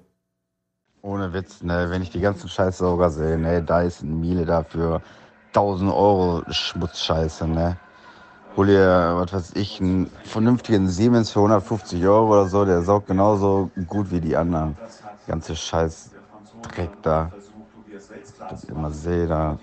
Ohne Witz, ne, wenn ich die ganzen Scheißsauger sehe, ne, da ist ein Miele dafür 1000 Euro Schmutzscheiße, ne. Hol ihr, was weiß ich, einen vernünftigen Siemens für 150 Euro oder so, der saugt genauso gut wie die anderen. Ganze Scheiß Dreck da. Das ich immer sehe da.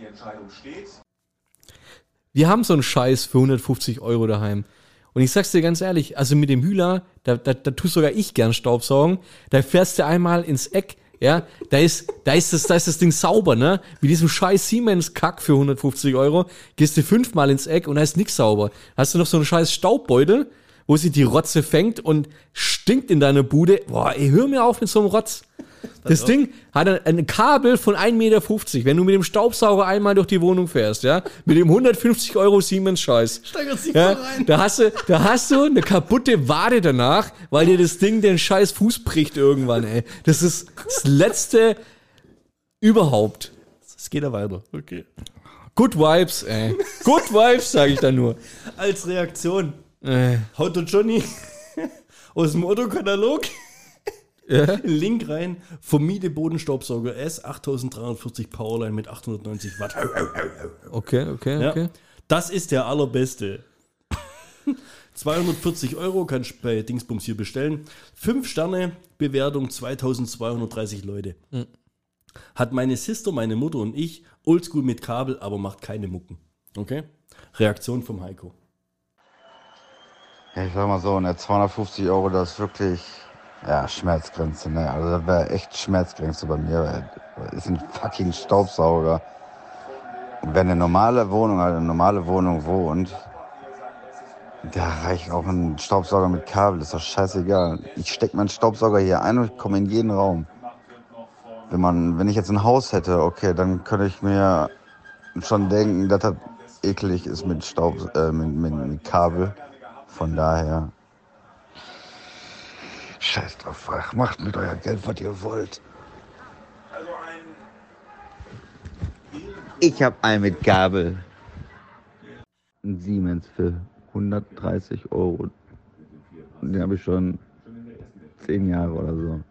Wir haben so einen Scheiß für 150 Euro daheim. Und ich sag's dir ganz ehrlich, also mit dem Hühler, da, da, da tust sogar ich gern Staubsaugen. Da fährst du einmal ins Eck, ja, da ist, da ist das, da ist das Ding sauber, ne? Mit diesem scheiß Siemens-Kack für 150 Euro gehst du fünfmal ins Eck und da ist nix sauber. Hast du noch so einen scheiß Staubbeutel, wo sie die Rotze fängt und stinkt in deiner Bude. Boah, ey, hör mir auf mit so einem Rotz. Das Ding hat ein, ein Kabel von 1,50 Meter. Wenn du mit dem Staubsauger einmal durch die Wohnung fährst, ja, mit dem 150 Euro Siemens-Scheiß, ja,
rein.
da hast du, da hast du eine kaputte Wade danach, weil dir das Ding den scheiß Fuß bricht irgendwann, ey. Das ist das letzte überhaupt.
Es geht ja weiter. Okay.
Good Vibes, ey. Good Vibes, sage ich da nur.
Als Reaktion
Äh,
haut der Johnny aus dem Otto-Katalog einen Link rein. Vermiede Bodenstaubsauger S 8340 Powerline mit 890 Watt.
okay, okay,
Ja.
okay.
Das ist der allerbeste. 240 Euro kannst du bei Dingsbums hier bestellen. 5 Sterne, Bewertung 2230 Leute. Hat meine Sister, meine Mutter und ich oldschool mit Kabel, aber macht keine Mucken. Okay? Reaktion vom Heiko.
Ich sag mal so, ne, 250 Euro, das ist wirklich, ja, Schmerzgrenze, ne. Also das wäre echt Schmerzgrenze bei mir, das ist ein fucking Staubsauger. Und wenn eine normale Wohnung, halt eine normale Wohnung wohnt, da reicht auch ein Staubsauger mit Kabel, ist doch scheißegal. Ich steck meinen Staubsauger hier ein und komme in jeden Raum. Wenn man, wenn ich jetzt ein Haus hätte, okay, dann könnte ich mir schon denken, dass das eklig ist mit Staub, äh, mit, mit, mit Kabel. Von daher. Scheiß drauf, ach, macht mit euer Geld, was ihr wollt. Ich habe einen mit Gabel. Ein Siemens für 130 Euro. Und den habe ich schon zehn Jahre oder so.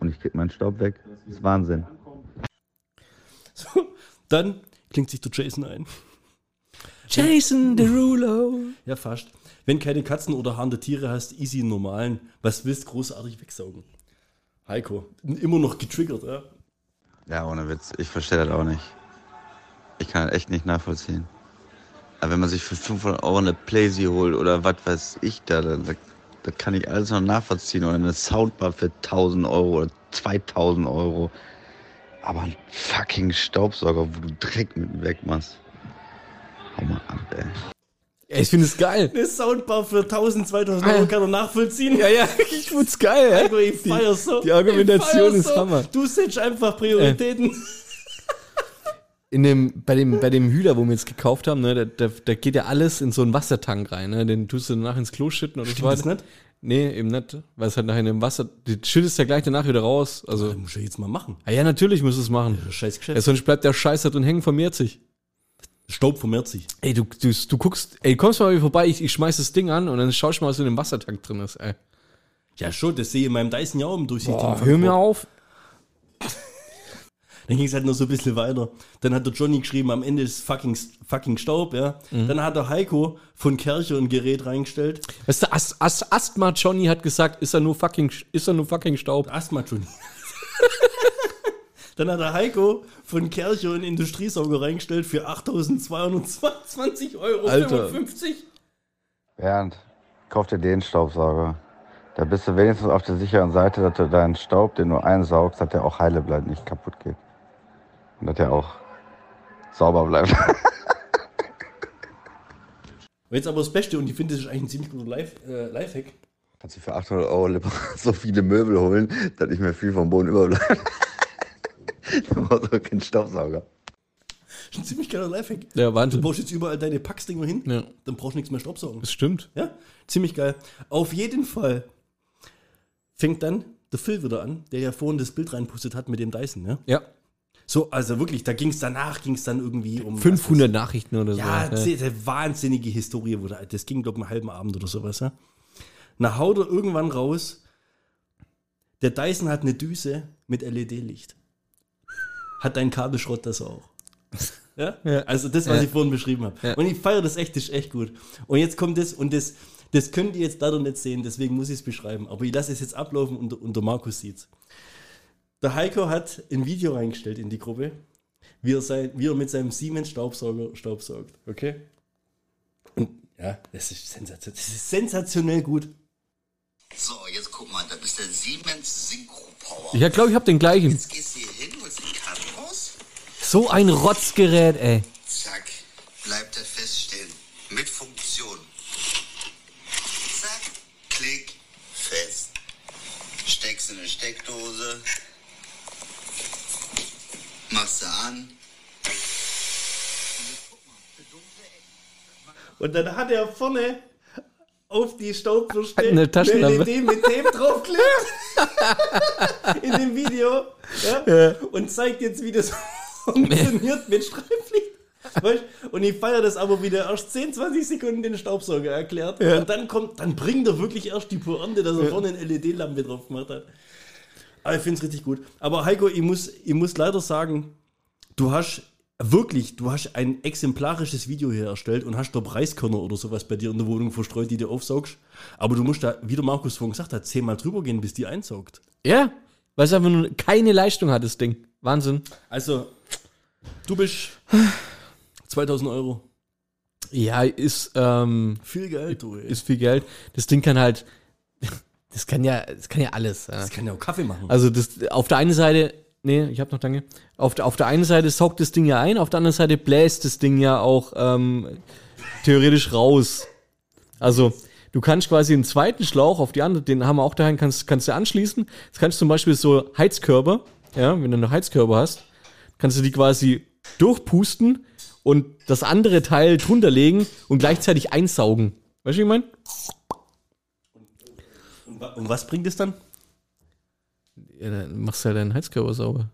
Und ich krieg meinen Staub weg. Das ist Wahnsinn.
So, dann klingt sich der Jason ein.
Jason Derulo.
Ja, fast. Wenn keine Katzen oder haarende Tiere hast, easy normalen. Was willst großartig wegsaugen? Heiko, immer noch getriggert, ja?
Ja, ohne Witz. Ich verstehe das auch nicht. Ich kann das echt nicht nachvollziehen. Aber wenn man sich für 500 Euro eine Playsee holt oder was weiß ich da, dann, das kann ich alles noch nachvollziehen. Oder eine Soundbar für 1000 Euro oder 2000 Euro. Aber ein fucking Staubsauger, wo du Dreck mit wegmachst. Hau mal ab, ey.
Ich finde es geil.
Eine Soundbar für 1000, 2000 Euro kann er nachvollziehen.
Ja, ja, ich find's geil, ey.
Heiko, ich feier's so.
die Argumentation
Ich feier's
ist Hammer.
Du setzt einfach Prioritäten.
in dem, bei dem, bei dem Hühler, wo wir jetzt gekauft haben, ne, da, da, da geht ja alles in so einen Wassertank rein, ne? Den tust du danach ins Klo schütten oder so
Stimmt das
weiter.
nicht?
Nee, eben nicht. Weil es halt nachher in dem Wasser, die schüttest ja gleich danach wieder raus. Also,
Das muss ich jetzt mal machen.
ah ja, natürlich musst du es machen.
Scheiß
Ja,
Geschäft.
sonst bleibt der Scheiß da drin hängen, vermehrt sich.
Staub vermehrt sich.
Ey, du, du, du guckst, ey, kommst mal vorbei, ich, ich schmeiß das Ding an und dann schaust du mal, was in dem Wassertank drin ist, ey.
Ja, schon, das sehe ich in meinem Dyson ja im durchsichtigen
Boah, hör mir auf.
Dann ging es halt noch so ein bisschen weiter. Dann hat der Johnny geschrieben, am Ende ist fucking, fucking Staub, ja.
Mhm.
Dann hat der Heiko von Kercher ein Gerät reingestellt.
Weißt du, As, As, Asthma Johnny hat gesagt, ist er nur fucking, ist er nur fucking Staub.
Asthma Johnny. Dann hat der Heiko von Kercher einen Industriesauger reingestellt für 8.220 Euro.
Alter.
55.
Bernd, kauf dir den Staubsauger. Da bist du wenigstens auf der sicheren Seite, dass du deinen Staub, den du einsaugst, dass der auch heile bleibt, nicht kaputt geht. Und dass der auch sauber bleibt.
Jetzt aber das Beste, und ich finde, das ist eigentlich ein ziemlich guter Live, äh, Lifehack.
Kannst du für 800 Euro so viele Möbel holen, dass nicht mehr viel vom Boden überbleibt. oder keinen Staubsauger.
Das ist ein ziemlich geiler Lifehack.
Ja,
Du
Wahnsinn.
baust jetzt überall deine Packsdinger hin,
Ja.
dann brauchst du nichts mehr Staubsaugen.
Das stimmt.
Ja, ziemlich geil. Auf jeden Fall fängt dann der Phil wieder an, der ja vorhin das Bild reinpustet hat mit dem Dyson. Ja?
Ja.
So, also wirklich, da ging es danach, ging es dann irgendwie um
500 Nachrichten oder so.
Ja, ja. eine wahnsinnige Historie wurde. Das ging, glaube ich, einen halben Abend oder sowas. Ja? Na, haut er irgendwann raus, der Dyson hat eine Düse mit LED-Licht. Hat dein Kabelschrott das auch? Ja?
Ja.
Also das, was
Ja.
ich vorhin beschrieben habe.
Ja.
Und ich feiere das echt, das ist echt gut. Und jetzt kommt das, und das, das könnt ihr jetzt leider nicht sehen, deswegen muss ich es beschreiben. Aber ich lasse es jetzt ablaufen und, und der Markus sieht's. Der Heiko hat ein Video reingestellt in die Gruppe, wie er, sein, wie er mit seinem Siemens Staubsauger staubsaugt. Okay? Und ja, das ist, sensation, das ist sensationell gut.
So, jetzt guck mal, das ist der Siemens Synchro Power.
Ich glaube, ich habe den gleichen.
Jetzt gehst du hier hin, holst den Karten raus,
So ein Rotzgerät, ey.
zack, bleibt er feststehen. Mit Funktion. Zack, klick, fest. Steckst in eine Steckdose. Machst du an.
Und dann hat er vorne auf die Staubwürste
Eine Taschenlampe.
LED mit Tape draufklebt. in dem Video. Ja? Und zeigt jetzt, wie das funktioniert mit Streiflicht. Weißt? Und ich feiere das aber wieder erst 10, 20 Sekunden den Staubsauger erklärt. Und dann kommt, dann bringt er wirklich erst die Pointe, dass er vorne eine LED-Lampe drauf gemacht hat. Aber ich finde es richtig gut. Aber Heiko, ich muss, ich muss leider sagen, du hast wirklich, du hast ein exemplarisches Video hier erstellt und hast da Preiskörner oder sowas bei dir in der Wohnung verstreut, die du aufsaugst. Aber du musst da, wie der Markus vorhin gesagt hat, zehnmal drüber gehen, bis die einsaugt.
Ja, weil es einfach nur keine Leistung hat, das Ding. Wahnsinn.
Also, du bist 2000 Euro.
Ja, ist, ähm,
Viel Geld, du. ey.
ist viel Geld. Das Ding kann halt, das kann ja, das kann ja alles. Ja.
das kann ja auch Kaffee machen.
Also das, auf der einen Seite, nee, ich habe noch danke. Auf der, auf der einen Seite saugt das Ding ja ein, auf der anderen Seite bläst das Ding ja auch ähm, theoretisch raus. Also du kannst quasi einen zweiten Schlauch auf die andere, den haben wir auch daheim, kannst, kannst du anschließen. Jetzt kannst du zum Beispiel so Heizkörper, ja, wenn du eine Heizkörper hast, kannst du die quasi durchpusten und das andere Teil drunter legen und gleichzeitig einsaugen. Weißt du, wie ich meine?
Und, wa- und was bringt es dann?
Ja, dann machst du halt deinen Heizkörper sauber.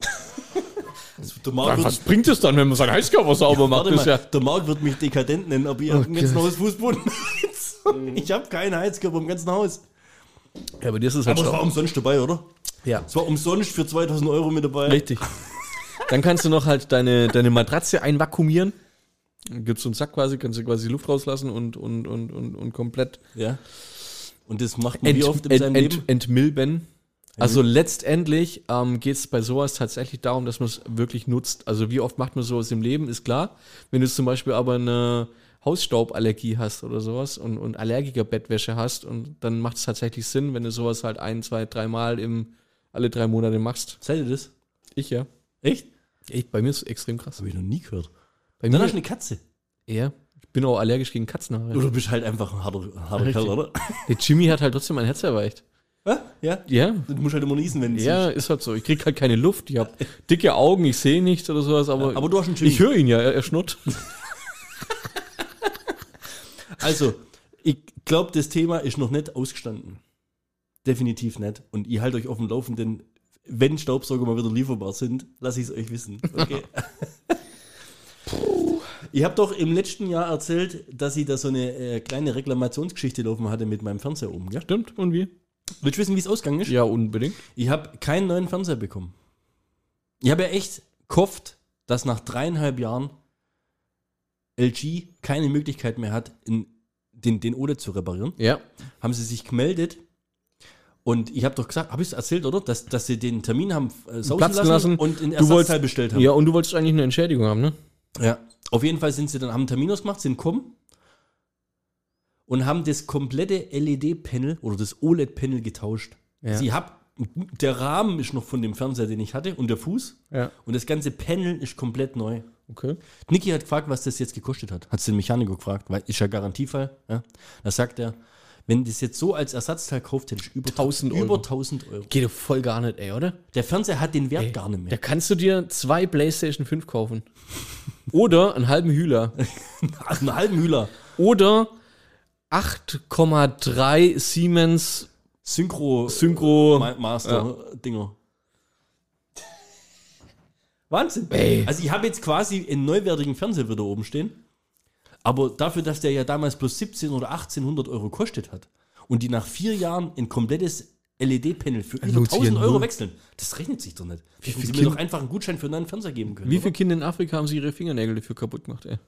Der Marc,
Was bringt es dann, wenn man seinen Heizkörper sauber macht?
warte
Das ist
mal,
ja
der Marc wird mich dekadent nennen, aber ich habe im ganzen Haus Fußboden. ich habe keinen Heizkörper im ganzen Haus.
ja, aber dir ist halt
Aber es war umsonst dabei, oder?
Ja.
Es war umsonst für 2000 Euro mit dabei.
Richtig. Dann kannst du noch halt deine, deine Matratze einvakuumieren. Dann gibt's so einen Sack quasi, kannst du quasi Luft rauslassen und, und, und, und, und komplett
Ja. Und das macht man
ent,
wie oft in
ent,
seinem
ent,
Leben?
entmilben. Also letztendlich ähm, geht es bei sowas tatsächlich darum, dass man es wirklich nutzt. Also wie oft macht man sowas im Leben, ist klar. Wenn du zum Beispiel aber eine Hausstauballergie hast oder sowas und, und Allergiker-Bettwäsche hast und dann macht es tatsächlich Sinn, wenn du sowas halt ein, zwei, dreimal im alle drei Monate machst.
Seid ihr das?
Ich ja.
Echt?
Ich, bei mir ist es extrem krass.
Habe ich noch nie gehört.
Bei
Dann
mir
hast du eine Katze.
Ja, ich bin auch allergisch gegen Katzenhaare.
Oder bist halt einfach ein harter, ein harter. Kerl, oder?
Der Jimmy hat halt trotzdem mein Herz erweicht.
Hä? Ja?
Ja,
Du musst halt immer niesen, wenn du
ja, ist halt so. Ich krieg halt keine Luft. Ich hab dicke Augen, ich sehe nichts oder sowas, aber,
Aber du hast einen Jimmy.
ich höre ihn ja, er, er schnurrt.
Also, ich glaube, das Thema ist noch nicht ausgestanden. Definitiv nicht. Und ihr haltet euch auf dem Laufenden. Wenn Staubsauger mal wieder lieferbar sind, lasse ich es euch wissen. Okay. ich habe doch im letzten Jahr erzählt, dass ich da so eine äh, kleine Reklamationsgeschichte laufen hatte mit meinem Fernseher oben. Gell?
Stimmt, und wie?
Willst du wissen, wie es ausgegangen ist?
Ja, unbedingt.
Ich habe keinen neuen Fernseher bekommen. Ich habe ja echt gehofft, dass nach dreieinhalb Jahren LG keine Möglichkeit mehr hat, in den, den OLED zu reparieren.
Ja.
Haben sie sich gemeldet und ich habe doch gesagt, habe ich es erzählt, oder? Dass, dass sie den Termin haben äh, sausen
Platzen
lassen,
lassen.
und ein
Du wolltest-
Ersatzteil bestellt haben.
Ja, und du wolltest eigentlich eine Entschädigung haben, ne?
Ja. Auf jeden Fall sind sie dann, haben einen Termin ausgemacht, sind gekommen und haben das komplette LED-Panel oder das OLED-Panel getauscht.
Ja.
Sie hab, der Rahmen ist noch von dem Fernseher, den ich hatte, und der Fuß.
Ja.
Und das ganze Panel ist komplett neu.
Okay.
Niki hat gefragt, was das jetzt gekostet hat. Hat den Mechaniker gefragt, weil ist ja Garantiefall. Ja? Da sagt er, Wenn das jetzt so als Ersatzteil kauft, hätte ich über
1000
Über
Euro.
1000 Euro.
Geht doch voll gar nicht, ey, oder?
Der Fernseher hat den Wert gar nicht
Da
mehr.
kannst du dir zwei PlayStation 5 kaufen. Oder einen halben Hühler.
Einen halben Hühler.
Oder 8,3 Siemens
Synchro.
Synchro.
Ma Master Dinger. Wahnsinn.
Ey.
Also ich habe jetzt quasi einen neuwertigen Fernseher wieder oben stehen. Aber dafür, dass der ja damals bloß 17 oder 1800 Euro kostet hat und die nach vier Jahren ein komplettes LED-Panel für über
lohnt sich
1000
ja
Euro
null.
wechseln, das rechnet sich doch nicht. Wie
viel
Sie mir
Kind-
doch einfach einen Gutschein für einen neuen Fernseher geben können.
Wie
oder?
viele Kinder in Afrika haben sie ihre Fingernägel dafür kaputt gemacht, ey?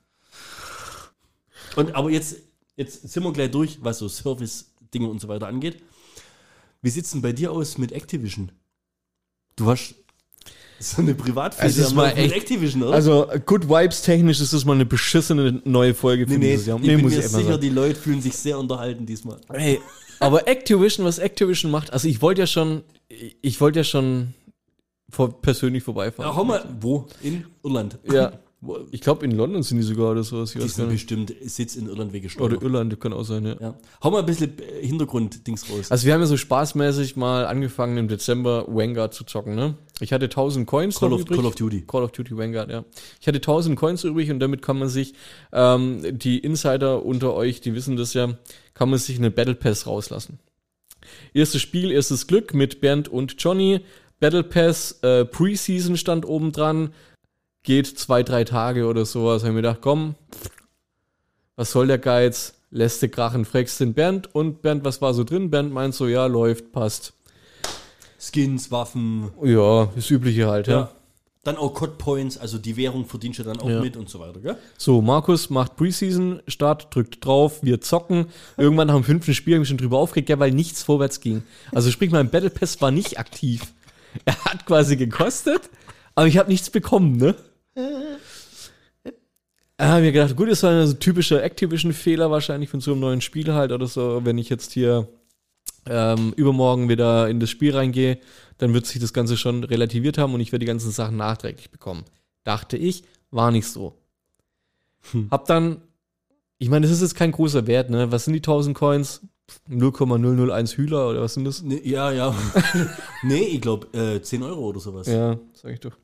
Und aber jetzt, jetzt sind wir gleich durch, was so Service-Dinge und so weiter angeht. Wie sieht's denn bei dir aus mit Activision? Du hast so eine Privatfirma
Es ist mal echt-
Activision, oder?
Also, Good Vibes technisch ist das mal eine beschissene neue Folge
nee, nee,
dieses Jahr.
ich bin mir
einfach
sicher,
sagen.
die Leute fühlen sich sehr unterhalten diesmal.
Ey, aber Activision, was Activision macht, also ich wollte ja schon, ich wollte ja schon vor, persönlich vorbeifahren.
Ja, hau mal, wo? In Irland.
Ja. Ich glaube, in London sind die sogar oder sowas.
Die sind bestimmt Sitz in Irland weggesteuert.
Oder Irland, kann auch sein, ja.
ja. Hau mal ein bisschen äh, Hintergrund-Dings raus.
Also wir haben ja so spaßmäßig mal angefangen im Dezember Vanguard zu zocken, ne? Ich hatte 1000 Coins
Call of-
übrig.
Call of Duty.
Call of Duty Vanguard, ja. Ich hatte 1000 Coins übrig und damit kann man sich, ähm, die Insider unter euch, die wissen das ja, kann man sich eine Battle Pass rauslassen. Erstes Spiel, erstes Glück mit Bernd und Johnny. Battle Pass, äh, Preseason stand oben dran. Geht zwei, drei Tage oder sowas. Haben wir gedacht, komm, was soll der Geiz? Lässt du krachen, fragst den Bernd und Bernd, was war so drin? Bernd meint so, ja, läuft, passt.
Skins, Waffen,
Ja, das Übliche halt, ja.
ja. Dann auch Cod Points, also die Währung verdienst du dann auch
Ja.
mit und so weiter, gell?
So, Markus macht Preseason, Start, drückt drauf, wir zocken. Irgendwann nach dem fünften Spiel haben wir schon drüber aufgeregt, ja, weil nichts vorwärts ging. Also sprich, mein Battle Pass war nicht aktiv. Er hat quasi gekostet, aber ich habe nichts bekommen, ne? Haben wir gedacht, gut, ist halt ein so typischer Activision-Fehler wahrscheinlich von so einem neuen Spiel halt oder so, wenn ich jetzt hier ähm, übermorgen wieder in das Spiel reingehe, dann wird sich das Ganze schon relativiert haben und ich werde die ganzen Sachen nachträglich bekommen. Dachte ich, war nicht so. Hab dann, ich meine, das ist jetzt kein großer Wert, ne? Was sind die 1000 Coins? 0,001 Hühler oder was sind das?
Nee, ja, ja. nee, ich glaube äh, 10 Euro oder sowas.
Ja, sag ich doch.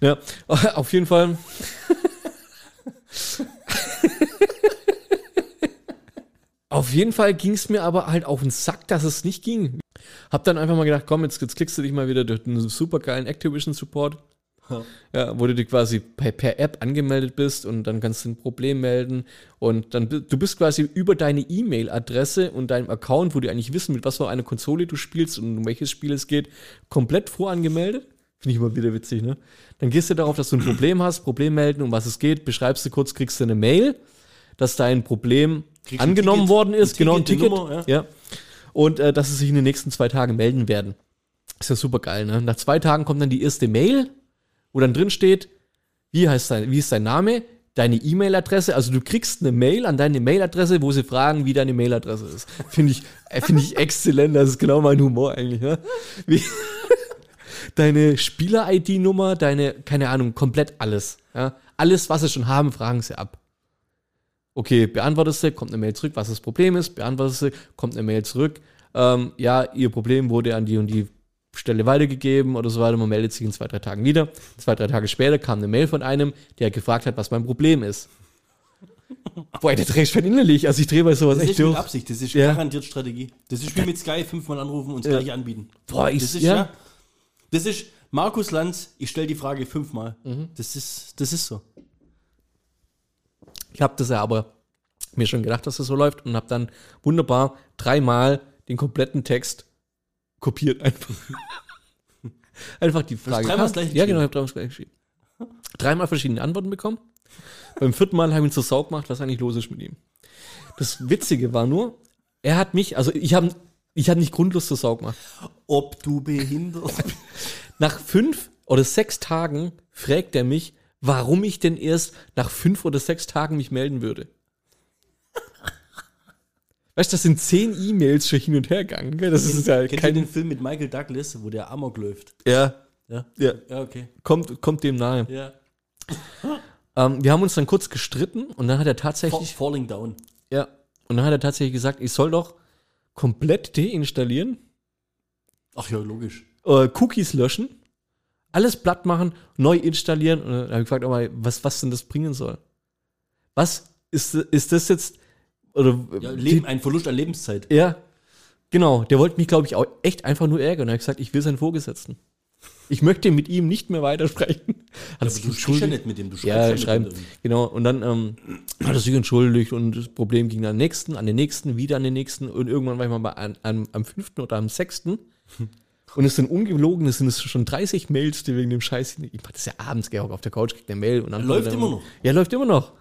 Ja, auf jeden Fall. auf jeden Fall ging es mir aber halt auf den Sack, dass es nicht ging. Hab dann einfach mal gedacht, komm, jetzt, jetzt klickst du dich mal wieder durch einen super geilen Activision Support. Ja, wo du dich quasi per, per App angemeldet bist und dann kannst du ein Problem melden und dann du bist quasi über deine E-Mail-Adresse und deinem Account, wo die eigentlich wissen, mit was für einer Konsole du spielst und um welches Spiel es geht, komplett vorangemeldet. Finde ich immer wieder witzig, ne? Dann gehst du darauf, dass du ein Problem hast, Problem melden, um was es geht, beschreibst du kurz, kriegst du eine Mail, dass dein Problem
Kriegst
angenommen
Ticket,
worden ist,
ein
genau ein
Ticket, Nummer,
ja. Und äh, dass sie sich in den nächsten zwei Tagen melden werden. Ist ja super geil, ne? Nach zwei Tagen kommt dann die erste Mail, wo dann drin steht, wie heißt dein, wie ist dein Name, deine E-Mail-Adresse, also du kriegst eine Mail an deine Mail-Adresse, wo sie fragen, wie deine Mail-Adresse ist. Finde ich, äh, finde ich exzellent, das ist genau mein Humor eigentlich, ne? Wie, deine Spieler-ID-Nummer, deine, keine Ahnung, komplett alles, ja? Alles, was sie schon haben, fragen sie ab. Okay, beantwortest du, kommt eine Mail zurück, was das Problem ist, beantwortest du, kommt eine Mail zurück, ähm, ja, ihr Problem wurde an die und die Stelle weitergegeben oder so weiter, man meldet sich in zwei, drei Tagen wieder. Zwei, drei Tage später kam eine Mail von einem, der gefragt hat, was mein Problem ist. Boah, der dreht schon innerlich, also ich drehe bei sowas
Das ist
echt
mit
durch.
Absicht, das ist
Ja.
garantiert Strategie. Das ist wie mit Sky, fünfmal anrufen und das
Ja.
gleiche anbieten.
Boah, ich-
das ist
ja.
ja. Das ist Markus Lanz, ich stelle die Frage fünfmal.
Mhm.
Das, ist, das ist so.
Ich habe das ja aber mir schon gedacht, dass das so läuft und habe dann wunderbar dreimal den kompletten Text kopiert einfach. einfach die Frage.
dreimal das gleiche
ja, genau, ich habe dreimal das gleiche geschrieben. Dreimal verschiedene Antworten bekommen. Beim vierten Mal habe ich ihn zur Sau gemacht, was eigentlich los ist mit ihm. Das Witzige war nur, er hat mich, also ich habe ich hab nicht grundlos zur Sau gemacht.
Ob du behindert bist.
Nach fünf oder sechs Tagen fragt er mich, warum ich denn erst nach fünf oder sechs Tagen mich melden würde. Weißt du, das sind zehn E-Mails schon hin und her gegangen. gell? Das ist ja
Kennt ihr
kein.
den Film mit Michael Douglas, wo der Amok läuft?
Ja,
Ja.
ja,
Ja, okay.
kommt, kommt dem nahe.
Ja.
Ähm, wir haben uns dann kurz gestritten und dann hat er tatsächlich.
Falling Down.
Ja, und dann hat er tatsächlich gesagt, ich soll doch komplett deinstallieren,
Ach ja, logisch.
äh, Cookies löschen, alles platt machen, neu installieren. Und dann habe ich gefragt, aber was, was denn das bringen soll. Was ist, ist das jetzt? Oder
Ja, Leben, ein Verlust an Lebenszeit.
Ja, genau. Der wollte mich, glaube ich, auch echt einfach nur ärgern. Er hat gesagt, ich will seinen Vorgesetzten. Ich möchte mit ihm nicht mehr weitersprechen. Hat sich
du sprichst ja
entschuldigt.
nicht mit dem, du schreibst
Ja, schreiben. Genau. Und dann ähm, hat er sich entschuldigt und das Problem ging an den nächsten, an den nächsten, wieder an den nächsten und irgendwann war ich mal bei, an, an, am fünften oder am sechsten. Und es sind ungelogen, es sind es schon 30 Mails, die wegen dem Scheiß. Ich mach das ja abends, Georg, auf der Couch kriegt eine Mail und dann
Läuft immer noch?
Ja, läuft immer noch.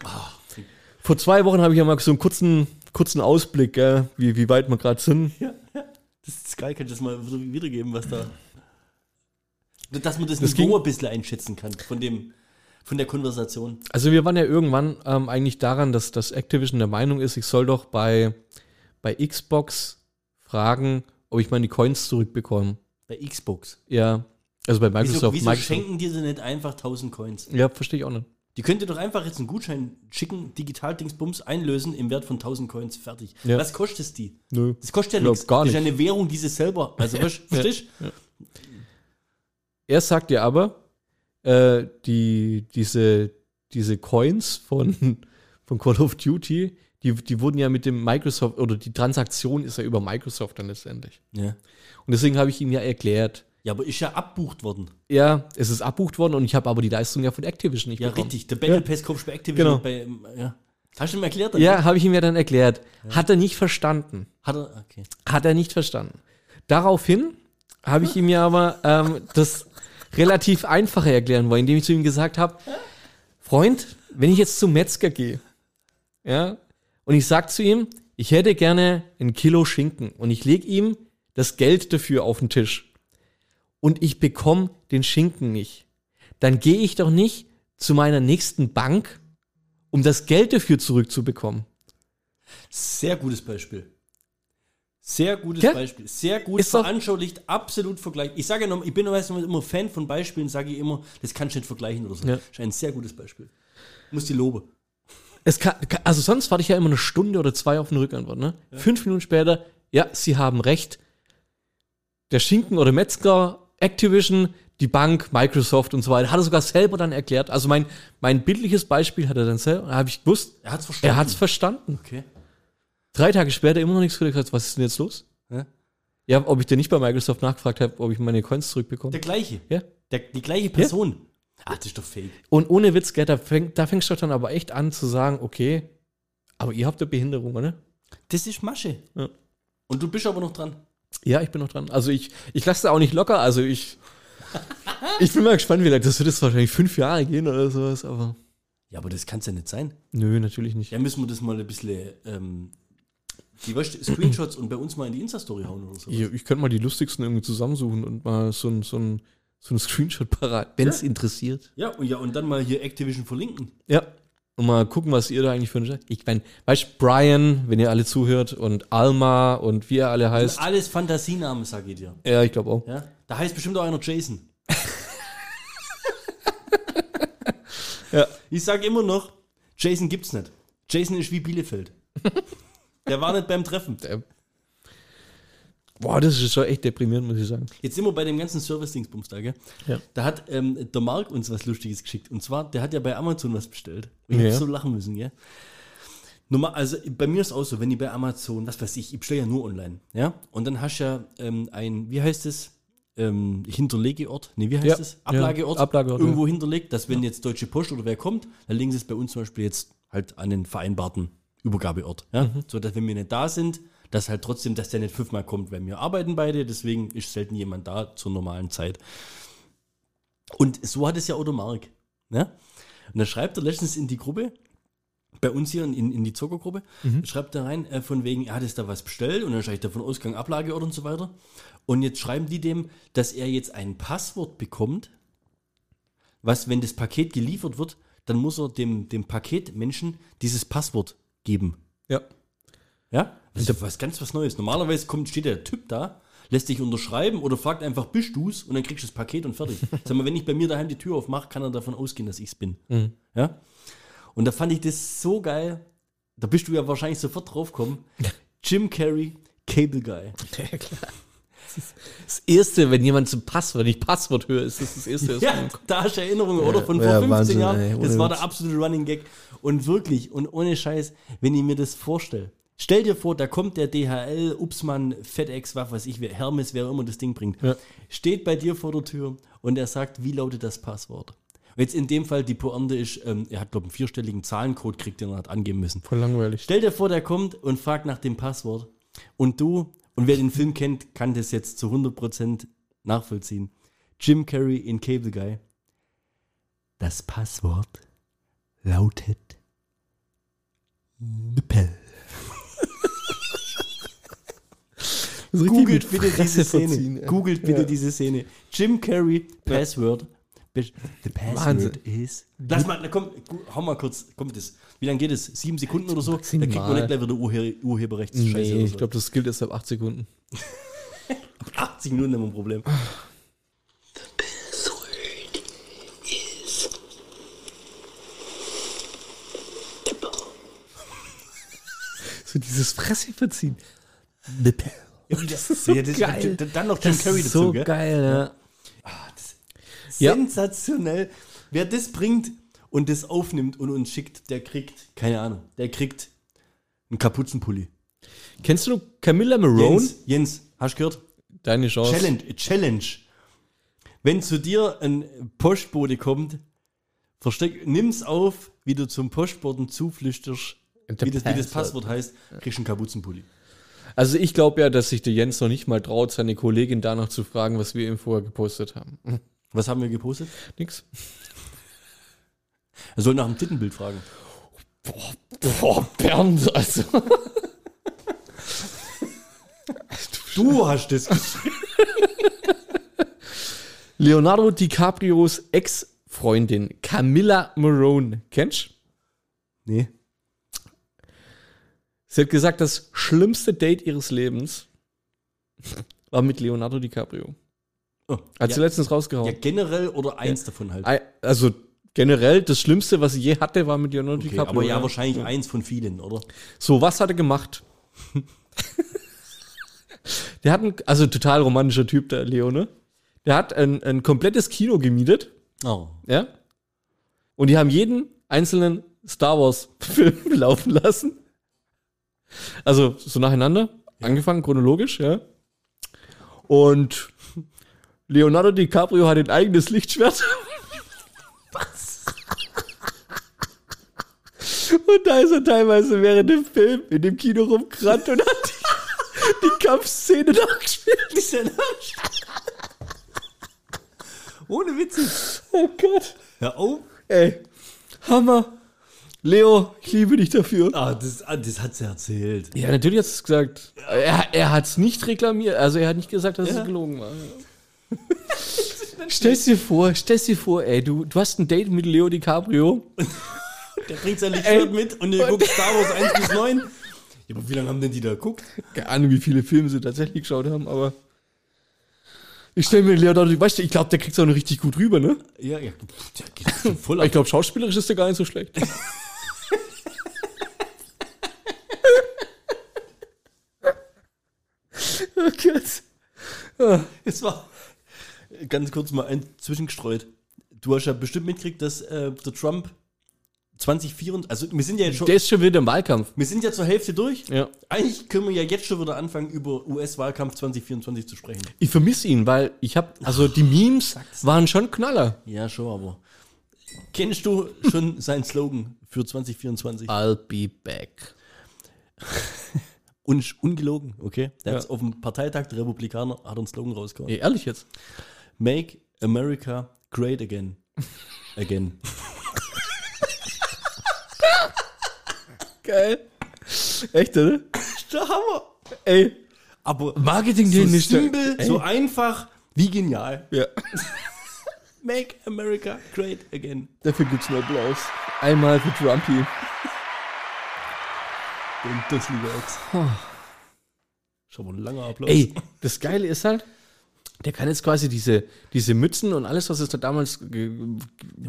Vor zwei Wochen habe ich ja mal so einen kurzen, kurzen Ausblick, gell, wie, wie weit wir gerade sind.
Ja, ja. Das ist geil, kannst du das mal so wiedergeben, was da. Dass man das,
Das
Niveau ein bisschen einschätzen kann von dem, von der Konversation.
Also wir waren ja irgendwann ähm, eigentlich daran, dass, dass Activision der Meinung ist, ich soll doch bei, bei Xbox fragen, ob ich meine Coins zurückbekomme.
Bei Xbox.
Ja, also bei
Wieso,
Microsoft.
wieso
Microsoft.
schenken dir sie nicht einfach 1000 Coins?
Ja, verstehe ich auch nicht.
Die könnt ihr doch einfach jetzt einen Gutschein schicken, Digital-Dingsbums einlösen im Wert von 1000 Coins, fertig.
Ja.
Was kostet es die?
Nö.
Das kostet ja nichts. Das ist ja eine Währung, die sie selber. Also, verstehst du?
Er sagt ja aber, äh, die, diese, diese Coins von, von Call of Duty, die, die wurden ja mit dem Microsoft, oder die Transaktion ist ja über Microsoft dann letztendlich.
Ja.
Und deswegen habe ich ihm ja erklärt,
Ja, aber ist ja abbucht worden.
ja, es ist abbucht worden und ich habe aber die Leistung ja von Activision nicht
Ja,
bekommen.
richtig. Der Battle
Ja.
Pass kaufst du bei Activision.
Genau.
Bei, ähm, ja. Hast du ihm erklärt?
Ja, habe ich ihm ja dann erklärt. Hat er nicht verstanden.
Hat er, okay.
Hat er nicht verstanden. Daraufhin habe ich ihm ja aber ähm, das relativ einfache erklären wollen, indem ich zu ihm gesagt habe, Freund, wenn ich jetzt zum Metzger gehe, ja, und ich sag zu ihm, ich hätte gerne ein Kilo Schinken und ich lege ihm das Geld dafür auf den Tisch und ich bekomme den Schinken nicht, dann gehe ich doch nicht zu meiner nächsten Bank, um das Geld dafür zurückzubekommen.
Sehr gutes Beispiel. Sehr gutes
Gell?
Beispiel. Sehr gut
Ist
veranschaulicht, absolut vergleichbar. Ich sage ja noch, ich bin immer Fan von Beispielen, sage ich immer, das kannst du nicht vergleichen oder so.
Ja.
Das ist ein sehr gutes Beispiel. Muss die loben.
Es kann, also sonst warte ich ja immer eine Stunde oder zwei auf eine Rückantwort. Ne? Fünf Minuten später, ja, Sie haben recht. Der Schinken oder Metzger, Activision, die Bank, Microsoft und so weiter, hat er sogar selber dann erklärt. Also mein, mein bildliches Beispiel hat er dann selber, da habe ich gewusst,
Er hat's verstanden.
er hat es verstanden.
Okay.
Drei Tage später immer noch nichts gesagt, was ist denn jetzt los?
Ja.
Ja, ob ich denn nicht bei Microsoft nachgefragt habe, ob ich meine Coins zurückbekomme.
Der gleiche.
Ja.
Der, die gleiche Person. Ah, das ist doch fake.
Und ohne Witz, gell, da, fäng, da fängst du dann aber echt an zu sagen, okay, aber ihr habt eine Behinderung, oder?
Das ist Masche.
Ja.
Und du bist aber noch dran.
Ja, ich bin noch dran. Also ich, ich lasse da auch nicht locker. Also ich, ich bin mal gespannt, wie lange das wird jetzt wahrscheinlich fünf Jahre gehen oder sowas. Aber
Ja, aber das kann es ja nicht sein.
nö, natürlich nicht.
Ja, müssen wir das mal ein bisschen, ähm, die weißt, du, Screenshots und bei uns mal in die Insta-Story hauen oder so.
Ich, ich könnte mal die lustigsten irgendwie zusammensuchen und mal so ein, so ein, so ein Screenshot parat, wenn es
Ja.
interessiert.
Ja, und ja, und dann mal hier Activision verlinken.
Ja. Und mal gucken, was ihr da eigentlich für eine. Ich meine, weißt du, Brian, wenn ihr alle zuhört, und Alma und wie er alle heißt.
Alles Fantasienamen, sag ich dir.
Ja, ich glaube auch.
Ja? Da heißt bestimmt auch einer Jason.
Ja.
Ich sage immer noch, Jason gibt's nicht. Jason ist wie Bielefeld. Der war nicht beim Treffen.
Boah, das ist schon echt deprimierend, muss ich sagen.
Jetzt sind wir bei dem ganzen Service-Dingsbums da, gell?
Ja.
Da hat ähm, der Marc uns was Lustiges geschickt. Und zwar, der hat ja bei Amazon was bestellt. Und ich
Ja.
hab so lachen müssen, gell? Normal, also bei mir ist auch so, wenn ich bei Amazon, was weiß ich, ich bestelle ja nur online, ja? Und dann hast du ja ähm, ein, wie heißt es? Ähm, Hinterlegeort? Nee, wie heißt
Ja,
es?
ja,
Ablageort?
Ablageort,
Irgendwo hinterlegt, dass wenn jetzt Deutsche Post oder wer kommt, dann legen sie es bei uns zum Beispiel jetzt halt an den vereinbarten Übergabeort. Ja?
Mhm.
So dass wenn wir nicht da sind, dass halt trotzdem, dass der nicht fünfmal kommt, weil wir arbeiten beide, deswegen ist selten jemand da zur normalen Zeit. Und so hat es ja auch der Marc. Ne? Und da schreibt er letztens in die Gruppe, bei uns hier in, in die Zuckergruppe, schreibt er rein, äh, von wegen, er hat es da was bestellt und dann schreibt er von Ausgang, Ablageort und so weiter. Und jetzt schreiben die dem, dass er jetzt ein Passwort bekommt, was, wenn das Paket geliefert wird, dann muss er dem, dem Paketmenschen dieses Passwort geben.
Ja.
Ja? Das ist was ganz was Neues. Normalerweise kommt, steht der Typ da, lässt dich unterschreiben oder fragt einfach, bist du's? Und dann kriegst du das Paket und fertig. Sag mal, wenn ich bei mir daheim die Tür aufmache, kann er davon ausgehen, dass ich's bin. Ja? Und da fand ich das so geil. Da bist du ja wahrscheinlich sofort draufgekommen. Jim Carrey, Cable Guy.
Ja, klar. Das, ist das Erste, wenn jemand zum Passwort, nicht Passwort höre, ist das das Erste.
Ja, da hast du Erinnerungen, oder? Von vor
Ja,
15
Wahnsinn,
Jahren.
ey,
das war der absolute Running Gag. Und wirklich, und ohne Scheiß, wenn ich mir das vorstelle. Stell dir vor, da kommt der DHL, Upsmann, FedEx, was weiß ich, wer- Hermes, wer immer das Ding bringt.
Ja.
Steht bei dir vor der Tür und er sagt, wie lautet das Passwort? Jetzt in dem Fall die Pointe ist, ähm, er hat, glaube ich, einen vierstelligen Zahlencode kriegt, den er hat angeben müssen.
Voll langweilig.
Stell dir vor, der kommt und fragt nach dem Passwort. Und du, und wer den Film kennt, kann das jetzt zu 100% nachvollziehen. Jim Carrey in Cable Guy. Das Passwort lautet Nippel. Googelt bitte diese Szene. Googelt bitte diese Szene. Jim Carrey, Password. The password is. Lass mal, na komm, hau mal kurz. Kommt das? Wie lange geht es? Sieben Sekunden oder so? Da kriegt man
Maximal.
nicht gleich wieder Urhe Urheberrechtsscheiße.
Nee,
oder
ich
so.
glaube, das gilt erst ab 8 Sekunden.
80 Minuten haben wir ein Problem.
So dieses Fresse verziehen.
Das ist so
geil.
Dann noch Jim Carrey dazu,
so
gell?
geil, ja. Ja.
Sensationell. Wer das bringt und das aufnimmt und uns schickt, der kriegt, keine Ahnung, der kriegt einen Kapuzenpulli.
Kennst du Camilla Marone?
Jens, Jens, hast du gehört?
Deine Chance.
Challenge, Challenge. Wenn zu dir ein Postbote kommt, versteck, nimm's auf, wie du zum Postboten zuflüsterst, wie das, wie das
Passwort.
Passwort heißt, kriegst du einen Kapuzenpulli.
Also ich glaube ja, dass sich der Jens noch nicht mal traut, seine Kollegin danach zu fragen, was wir ihm vorher gepostet haben.
Was haben wir gepostet?
Nix.
Er soll nach dem Tittenbild fragen.
Boah, Bernd, also.
Du hast das geschrieben.
Leonardo DiCaprios Ex-Freundin Camilla Marone. Kennst du?
Nee.
Sie hat gesagt, das schlimmste Date ihres Lebens war mit Leonardo DiCaprio.
Oh,
Hat
ja,
sie letztens
ja,
rausgehauen.
generell oder eins davon halt.
Also generell, das Schlimmste, was sie je hatte, war mit Leonardo
Okay,
DiCaprio.
aber ja, wahrscheinlich eins von vielen, oder?
So, was hat er gemacht? der hat ein, also total romantischer Typ, der Leo, ne? Der hat ein, ein komplettes Kino gemietet,
Oh.
ja? Und die haben jeden einzelnen Star Wars Film laufen lassen. Also so nacheinander, angefangen chronologisch, ja? Und Leonardo DiCaprio hat ein eigenes Lichtschwert. Und da ist er teilweise während dem Film in dem Kino rumgerannt und hat die, die Kampfszene nachgespielt.
Ohne Witze.
Oh Gott.
Hör auf.
Ey, Hammer. Leo, ich liebe dich dafür.
Ah, das, ah, das hat sie erzählt.
Ja, natürlich hat es gesagt. Er, er hat es nicht reklamiert. Also er hat nicht gesagt, dass
Ja.
es gelogen war. Stell's dir vor, stell's dir vor, ey, du, du hast ein Date mit Leo DiCaprio.
Der bringt sein Lichtschwert mit und ihr guckt Star Wars 1 bis 9. Ja, aber wie lange haben denn die da geguckt?
Keine Ahnung, wie viele Filme sie tatsächlich geschaut haben, aber. Ich stelle mir Leonardo, weißt du, ich glaube, der kriegt's auch noch richtig gut rüber, ne?
Ja, ja. Der geht voll
Aber ich glaube, schauspielerisch ist der gar nicht so schlecht. oh Gott.
Es war ganz kurz mal ein zwischengestreut. Du hast ja bestimmt mitgekriegt, dass äh, der Trump 2024, also wir sind ja jetzt schon,
Der ist schon wieder im Wahlkampf.
wir sind ja zur Hälfte durch.
Ja.
Eigentlich können wir ja jetzt schon wieder anfangen, über US-Wahlkampf 2024 zu sprechen.
Ich vermisse ihn, weil ich habe, also die Memes waren schon Knaller.
Ja, schon, aber. Kennst du schon seinen Slogan für 2024?
I'll be back.
Un ungelogen, okay? Der
Ja.
hat auf dem Parteitag der Republikaner hat einen Slogan rausgehauen.
Ehrlich jetzt?
Make America great again. Again.
Geil. Echt, oder?
Der Hammer.
Ey,
Aber
Marketing
so
nicht.
simpel, so einfach, wie genial.
Ja.
Make America great again.
Dafür gibt's einen Applaus. Einmal für Trumpy.
Und das, lieber Ex. Schon mal ein langer Applaus.
Ey, das Geile ist halt, der kann jetzt quasi diese, diese Mützen und alles, was es da damals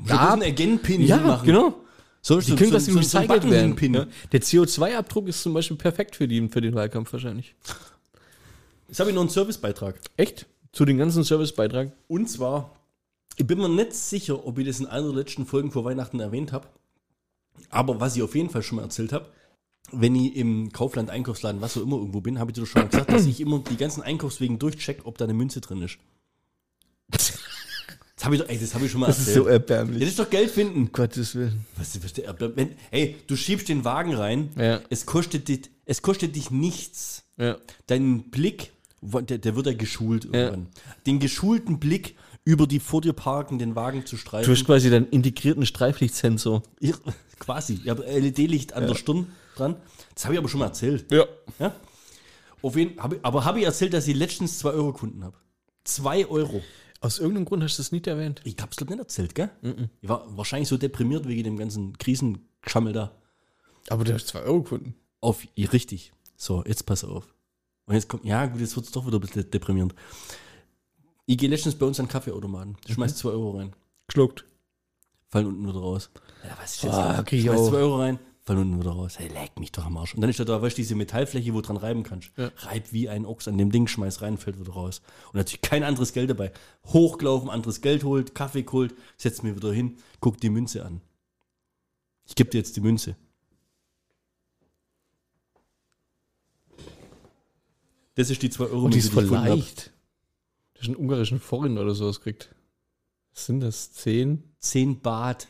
gab.
einen Again-Pin
Ja,
machen.
genau.
So,
Die können quasi recycelt werden.
Pin.
Ja. Der CO2-Abdruck ist zum Beispiel perfekt für, die, für den Wahlkampf wahrscheinlich.
Jetzt habe ich noch einen Servicebeitrag.
Echt? Zu den ganzen Servicebeitrag?
Und zwar, ich bin mir nicht sicher, ob ich das in einer der letzten Folgen vor Weihnachten erwähnt habe. Aber was ich auf jeden Fall schon mal erzählt habe, wenn ich im Kaufland, Einkaufsladen, was auch immer irgendwo bin, habe ich dir doch schon mal gesagt, dass ich immer die ganzen Einkaufswegen durchcheck, ob da eine Münze drin ist. Das habe ich, doch- ey, das habe ich schon mal erzählt. Ja,
erbärmlich.
das ist doch Geld finden.
Gottes Willen.
Was ist der wenn, Hey, du schiebst den Wagen rein,
Ja.
es, kostet dich, es kostet dich nichts.
Ja.
Dein Blick, wo- der, der wird ja geschult irgendwann. Den geschulten Blick über die vor dir parkenden Wagen zu streifen.
Du hast quasi deinen integrierten Streiflichtsensor.
Ich, quasi. Ich habe LED-Licht an der Stirn dran. Das habe ich aber schon mal erzählt.
Ja.
Ja? Auf jeden, hab ich, aber habe ich erzählt, dass ich letztens 2 Euro Kunden habe? 2 Euro.
Aus irgendeinem Grund hast du das nicht erwähnt.
Ich habe es glaube nicht erzählt, gell? Ich war wahrscheinlich so deprimiert wegen dem ganzen Krisenschammel da.
Aber du hast 2 Euro gefunden.
Auf, richtig. So, jetzt pass auf. Und jetzt kommt, ja gut, jetzt wird es doch wieder ein bisschen deprimierend. Ich gehe letztens bei uns an Kaffeeautomaten, schmeiß 2 Euro rein,
Geschluckt.
fallen unten wieder raus. Ja, was ist jetzt?
Ah, ich
schmeiß
auch.
2 Euro rein, fallen unten wieder raus. Hey, leck mich doch am Arsch. Und dann ist da, da weißt du, diese Metallfläche, wo du dran reiben kannst.
Ja.
Reib wie ein Ochs an dem Ding, schmeiß rein, fällt wieder raus. Und natürlich kein anderes Geld dabei. Hochgelaufen, anderes Geld holt, Kaffee geholt, setz mir wieder hin, guck die Münze an. Ich gebe dir jetzt die Münze. Das ist die 2 Euro
Und die ist voll leicht. Du hast einen ungarischen Foreign oder sowas gekriegt. Was sind das? 10?
10 Baht.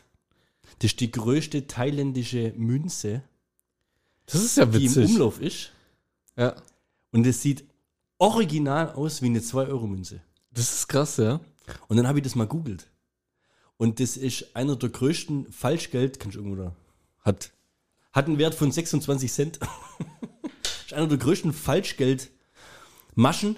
Das ist die größte thailändische Münze,
Das ist ja
die im
witzig.
Umlauf ist.
Ja.
Und es sieht original aus wie eine 2-Euro-Münze.
Das ist krass, ja.
Und dann habe ich das mal googelt. Und das ist einer der größten Falschgeld, kannst du irgendwo da, hat, hat einen Wert von 26 Cent. ist einer der größten Falschgeldmaschen,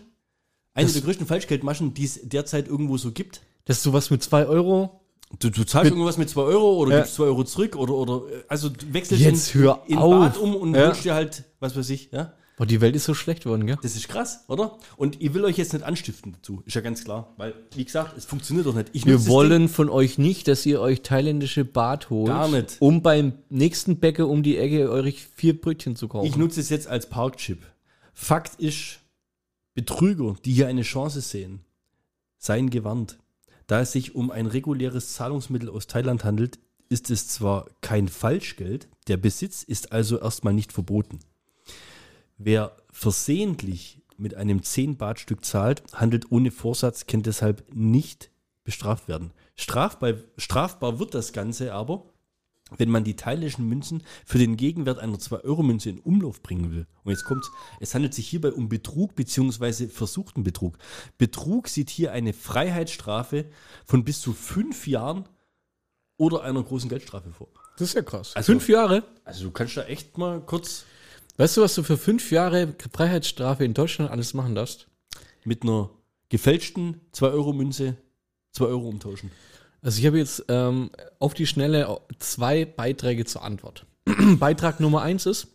eine
Das-
der größten Falschgeldmaschen, die es derzeit irgendwo so gibt.
Das ist sowas mit 2 Euro.
Du, du zahlst irgendwas mit 2 Euro oder
Ja.
gibst 2 Euro zurück oder, oder äh, also wechselst
Jetzt
in,
hör
in
auf.
Bad um und
Ja.
holst dir halt, was weiß ich, ja.
Boah, die Welt ist so schlecht geworden, gell?
Das ist krass, oder? Und ich will euch jetzt nicht anstiften dazu, ist ja ganz klar. Weil, wie gesagt, es funktioniert doch nicht. Ich
Wir wollen von euch nicht, dass ihr euch thailändische Bart holt,
Gar nicht.
um beim nächsten Bäcker um die Ecke euch vier Brötchen zu kaufen.
Ich nutze es jetzt als Parkchip. Fakt ist, Betrüger, die hier eine Chance sehen, seien gewarnt. Da es sich um ein reguläres Zahlungsmittel aus Thailand handelt, ist es zwar kein Falschgeld, der Besitz ist also erstmal nicht verboten. Wer versehentlich mit einem 10-Baht-Stück zahlt, handelt ohne Vorsatz, kann deshalb nicht bestraft werden. Strafbar, strafbar wird das Ganze aber, wenn man die thailändischen Münzen für den Gegenwert einer 2-Euro-Münze in Umlauf bringen will. Und jetzt kommt's, es handelt sich hierbei um Betrug bzw. versuchten Betrug. Betrug sieht hier eine Freiheitsstrafe von bis zu fünf Jahren oder einer großen Geldstrafe vor.
das ist ja krass.
Also-
fünf Jahre?
Also du kannst da echt mal kurz
Weißt du, was du für fünf Jahre Freiheitsstrafe in Deutschland alles machen darfst?
mit einer gefälschten 2-Euro-Münze 2 Euro umtauschen.
Also ich habe jetzt ähm, auf die Schnelle zwei Beiträge zur Antwort. Beitrag Nummer eins ist,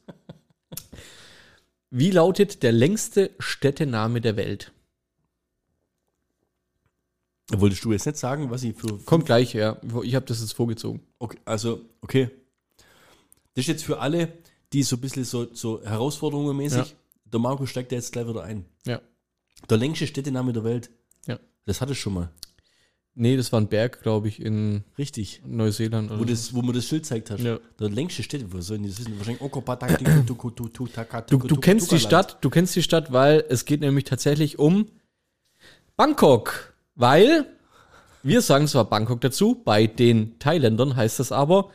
wie lautet der längste Städtename der Welt?
Wolltest du jetzt nicht sagen, was ich für.
Kommt gleich, ja. Ich habe das jetzt vorgezogen.
Okay, also, okay. Das ist jetzt für alle, die so ein bisschen so, so Herausforderungen mäßig.
Ja.
Der Marco steigt da jetzt gleich wieder ein.
Ja.
Der längste Städtename der Welt.
Ja.
Das hatte ich schon mal.
Nee, das war ein Berg, glaube ich, in
Richtig.
Neuseeland. Oder
Wo, das, wo man das Schild zeigt hast.
Ja.
Der längste Städte, wo sollen die das wissen? Wahrscheinlich
Du, du kennst die Stadt, du kennst die Stadt, weil es geht nämlich tatsächlich um Bangkok. Weil, wir sagen zwar Bangkok dazu, bei den Thailändern heißt das aber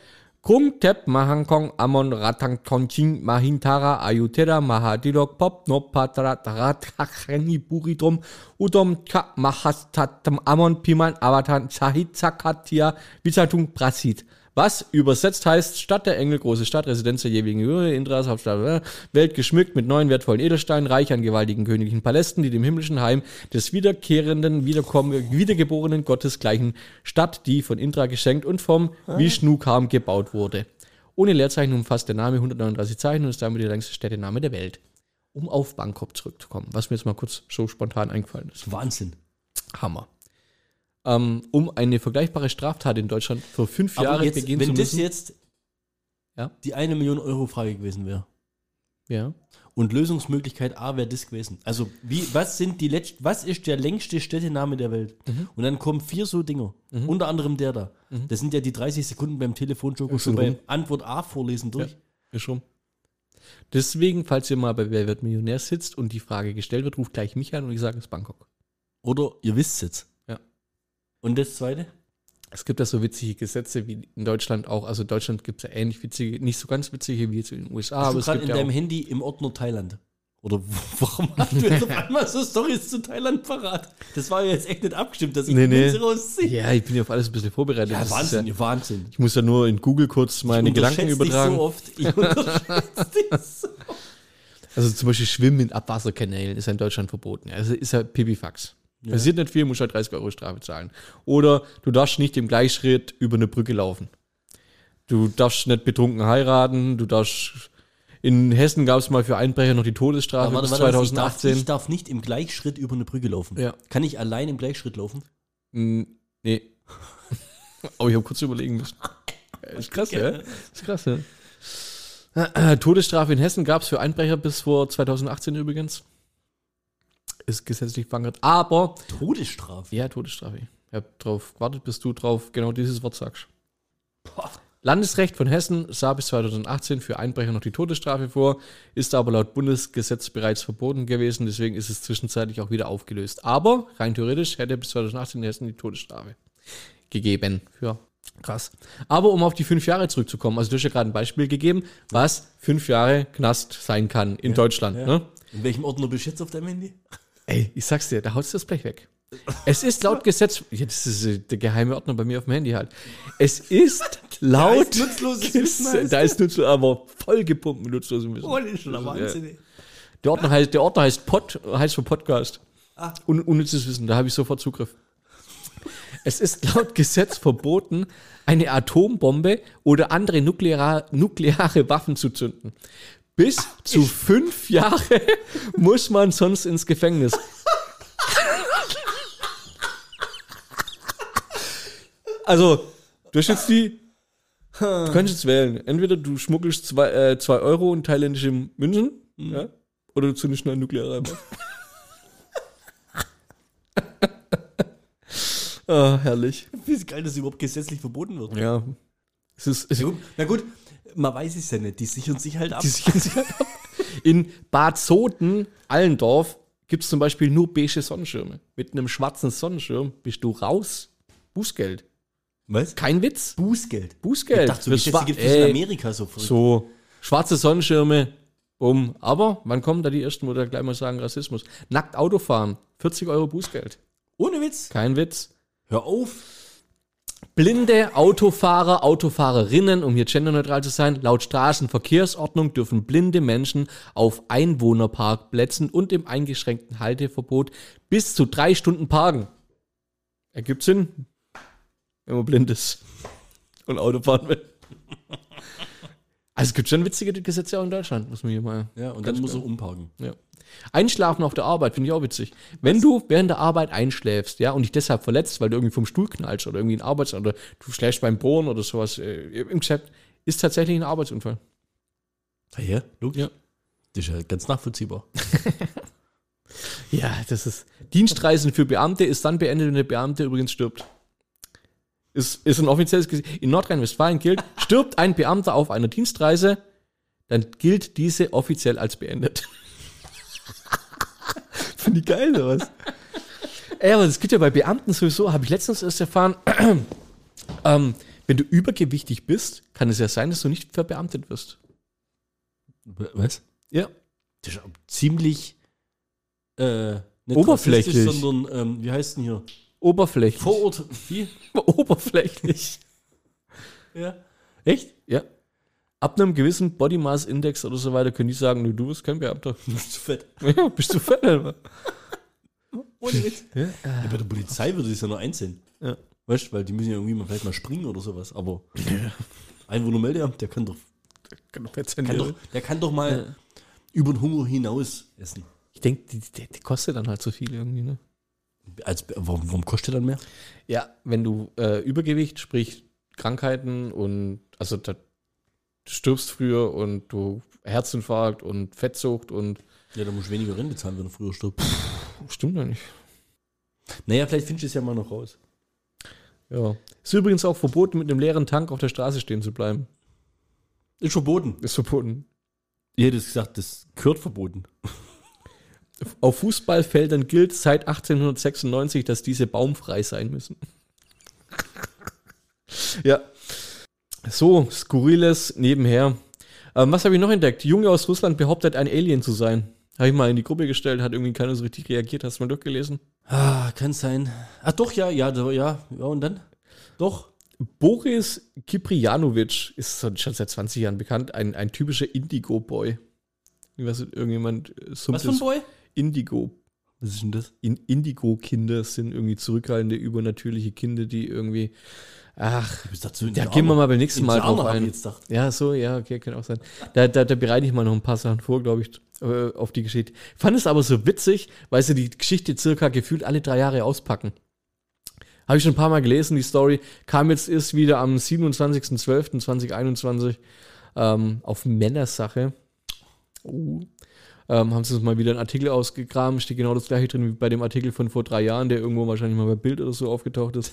Krung Tep Mahangkong Amon Ratang Tongching Mahintara Ayutthaya Mahadilok Pop No Patra Tarakani Buridrom Udom Ka Mahastatam Amon Piman Avatan Sahit Sakatia Visatung Prasit. Was übersetzt heißt, Stadt der Engel, große Stadt, Residenz der jeweiligen Höhe, Indras, Hauptstadt, äh, Welt geschmückt mit neuen wertvollen Edelsteinen, reich an gewaltigen königlichen Palästen, die dem himmlischen Heim des wiederkehrenden, wiederkommen, wiedergeborenen Gottes gleichen Stadt, die von Indra geschenkt und vom Vishnu Kam gebaut wurde. Ohne Leerzeichen umfasst der Name 139 Zeichen und ist damit der längste Städtename der Welt. Um auf Bangkok zurückzukommen, was mir jetzt mal kurz so spontan eingefallen ist.
Wahnsinn.
Hammer. Ähm, um eine vergleichbare Straftat in Deutschland für fünf
Aber
Jahre
jetzt,
begehen
wenn
zu
das
müssen.
jetzt
Ja.
die eine Million Euro Frage gewesen wäre,
Ja.
Und Lösungsmöglichkeit A wäre das gewesen. Also, wie, was sind die letzt, was ist der längste Städtename der Welt?
Mhm.
Und dann kommen vier so Dinger. Unter anderem der da. Das sind ja die 30 Sekunden beim Telefonjoker
Ist
schon
rum.
bei Antwort A vorlesen durch.
Ist rum. Deswegen, falls ihr mal bei Wer wird Millionär sitzt und die Frage gestellt wird, ruft gleich mich an und ich sage, es ist Bangkok.
Oder ihr wisst es jetzt. Und das zweite?
Es gibt ja so witzige Gesetze wie in Deutschland auch. Also in Deutschland gibt es ja ähnlich witzige, nicht so ganz witzige wie jetzt in den USA,
Hast
aber
du gerade in
ja
deinem Handy im Ordner Thailand? Oder warum hast du jetzt auf einmal so Stories zu Thailand parat? Das war ja jetzt echt nicht abgestimmt, dass ich
Nee, nee.
Rausziehe.
Ja, ich bin ja auf alles ein bisschen vorbereitet.
Ja, Wahnsinn,
Ja,
Wahnsinn.
ich muss ja nur in Google kurz meine Gedanken übertragen.
Dich so oft. Ich unterschätze dich so.
Also zum Beispiel Schwimmen in Abwasserkanälen ist ja in Deutschland verboten. Also ist ja Pipifax. Passiert nicht viel, musst halt 30 Euro Strafe zahlen. Oder du darfst nicht im Gleichschritt über eine Brücke laufen. Du darfst nicht betrunken heiraten, du darfst. In Hessen gab es mal für Einbrecher noch die Todesstrafe
warte,
bis
warte, ich, darf,
2018.
ich darf nicht im Gleichschritt über eine Brücke laufen.
Ja.
Kann ich allein im Gleichschritt laufen?
Mm, nee. Aber ich habe kurz überlegen müssen. Ja, Ist krass, ja? Ist krass, ja. Äh, Todesstrafe in Hessen gab es für Einbrecher bis vor 2018 übrigens. Ist gesetzlich verankert. Aber,
Todesstrafe.
ja, Todesstrafe. Ich habe drauf gewartet, bis du drauf genau dieses Wort sagst. Landesrecht von Hessen sah bis 2018 für Einbrecher noch die Todesstrafe vor, ist aber laut Bundesgesetz bereits verboten gewesen, deswegen ist es zwischenzeitlich auch wieder aufgelöst. Aber rein theoretisch hätte bis 2018 in Hessen die Todesstrafe gegeben. Ja, krass. Aber um auf die fünf Jahre zurückzukommen, also du hast ja gerade ein Beispiel gegeben, was fünf Jahre Knast sein kann in Deutschland. Ne?
In welchem Ordner bist du jetzt auf deinem Handy?
Ey, ich sag's dir, da haust du das Blech weg. Es ist laut Gesetz, ja, das ist äh, der geheime Ordner bei mir auf dem Handy halt. Es ist laut.
ist nutzloses Wissen,
Da ist nutzlos, aber voll gepumpt mit nutzlosem Wissen.
Oh, das ist schon ein Wahnsinn. ey.
Der Ordner heißt, der Ordner heißt Pod, heißt für Podcast.
Ah.
Un, unnützes Wissen, da habe ich sofort Zugriff. Es ist laut Gesetz verboten, eine Atombombe oder andere nukleare, nukleare Waffen zu zünden. Bis zu fünf Jahre muss man sonst ins Gefängnis. Also, du hast jetzt die. Du kannst jetzt wählen. Entweder du schmuggelst zwei, äh, zwei Euro und thailändische Münzen, ja, oder du zündest schnell nukleare Waffe. ah, herrlich.
Wie geil, dass es überhaupt gesetzlich verboten wird.
Ja. Es ist, es,
Ja, gut. Na gut, man weiß es ja nicht. Die sichern sich halt ab.
die sichern sich halt ab. In Bad Soden, Allendorf, gibt es zum Beispiel nur beige Sonnenschirme. Mit einem schwarzen Sonnenschirm bist du raus. Bußgeld.
Was?
Kein Witz.
Bußgeld.
Bußgeld.
Ich dachte, Gesetze
Schwa-
gibt es in Amerika so verrückt.
So, schwarze Sonnenschirme, bumm. Aber wann kommen da die ersten, wo da gleich mal sagen Rassismus? Nackt Autofahren, 40 Euro Bußgeld.
Ohne Witz.
Kein Witz.
Hör auf.
Blinde Autofahrer, Autofahrerinnen, um hier genderneutral zu sein, laut Straßenverkehrsordnung dürfen blinde Menschen auf Einwohnerparkplätzen und im eingeschränkten Halteverbot bis zu drei Stunden parken. Ergibt Sinn, wenn man blind ist und Auto fahren will. Also es gibt schon witzige Gesetze auch in Deutschland, muss man hier mal.
Ja, und dann muss er umparken.
ja. Einschlafen auf der Arbeit finde ich auch witzig. Wenn du während der Arbeit einschläfst, ja, und dich deshalb verletzt, weil du irgendwie vom Stuhl knallst oder irgendwie ein Arbeits- oder du schläfst beim Bohren oder sowas äh, im Geschäft, ist tatsächlich ein Arbeitsunfall.
Ah ja, logisch.
Ja.
Das ist ja ganz nachvollziehbar.
Ja, das ist. Dienstreisen für Beamte ist dann beendet, wenn der Beamte übrigens stirbt. Ist, ist ein offizielles Gesetz. In Nordrhein-Westfalen gilt, stirbt ein Beamter auf einer Dienstreise, dann gilt diese offiziell als beendet. Finde ich geil, oder was? Ey, aber das gibt ja bei Beamten sowieso, habe ich letztens erst erfahren, ähm, wenn du übergewichtig bist, kann es ja sein, dass du nicht verbeamtet wirst.
Was?
Ja.
Das ist ziemlich äh, nicht
Oberflächlich.
sondern ähm, wie heißt denn hier?
Oberflächlich.
Vorort. Wie?
Oberflächlich.
Ja. Echt?
Ja. Ab einem gewissen Body Mass Index oder so weiter können die sagen, du, du bist kein Beamter.
Du bist zu fett.
Ja, bist du fett, Alter.
Ohne Witz. Ja, bei der Polizei würde es ja nur einsehen.
Ja.
Weißt du, weil die müssen ja irgendwie mal vielleicht mal springen oder sowas. Aber Einwohnermeldeamt, der kann doch,
Kann doch fett sein.
kann
ja.
doch, der kann doch mal über den Hunger hinaus essen.
Ich denke, die, die, die kostet dann halt so viel irgendwie, ne?
Als, warum, warum kostet dann mehr?
Ja, wenn du äh, Übergewicht, sprich Krankheiten und also da, du stirbst früher und du Herzinfarkt und Fettsucht und
Ja, da musst du weniger Rente zahlen, wenn er früher stirbt.
stimmt ja nicht.
Naja, vielleicht findest du es ja mal noch raus.
Ja. Ist übrigens auch verboten, mit einem leeren Tank auf der Straße stehen zu bleiben.
Ist verboten.
Ist verboten.
Ihr hättet gesagt, das gehört verboten.
Auf Fußballfeldern gilt seit 1896, dass diese baumfrei sein müssen. ja. So, skurriles nebenher. Ähm, was habe ich noch entdeckt? Junge aus Russland behauptet, ein Alien zu sein. Habe ich mal in die Gruppe gestellt, hat irgendwie keiner so richtig reagiert. Hast du mal durchgelesen?
Ah, kann sein. Ah, doch, ja, ja, ja, ja, und dann? Doch.
Boris Kiprianovic ist schon seit 20 Jahren bekannt, ein, ein typischer Indigo-Boy. Ich weiß nicht, irgendjemand äh,
Was für ein Boy?
Indigo.
Was ist denn das?
In Indigo-Kinder sind irgendwie zurückhaltende, übernatürliche Kinder, die irgendwie. Ach, da gehen wir mal beim nächsten Mal drauf ein. Ja, so, ja, okay, kann auch sein. Da, da, da bereite ich mal noch ein paar Sachen vor, glaube ich, äh, auf die Geschichte. Fand es aber so witzig, weil sie die Geschichte circa gefühlt alle drei Jahre auspacken. Habe ich schon ein paar Mal gelesen, die Story. Kam jetzt erst wieder am 27.12.2021 ähm, auf Männersache. Uh. Ähm, haben sie uns mal wieder einen Artikel ausgegraben. Steht genau das gleiche drin wie bei dem Artikel von vor drei Jahren, der irgendwo wahrscheinlich mal bei Bild oder so aufgetaucht ist.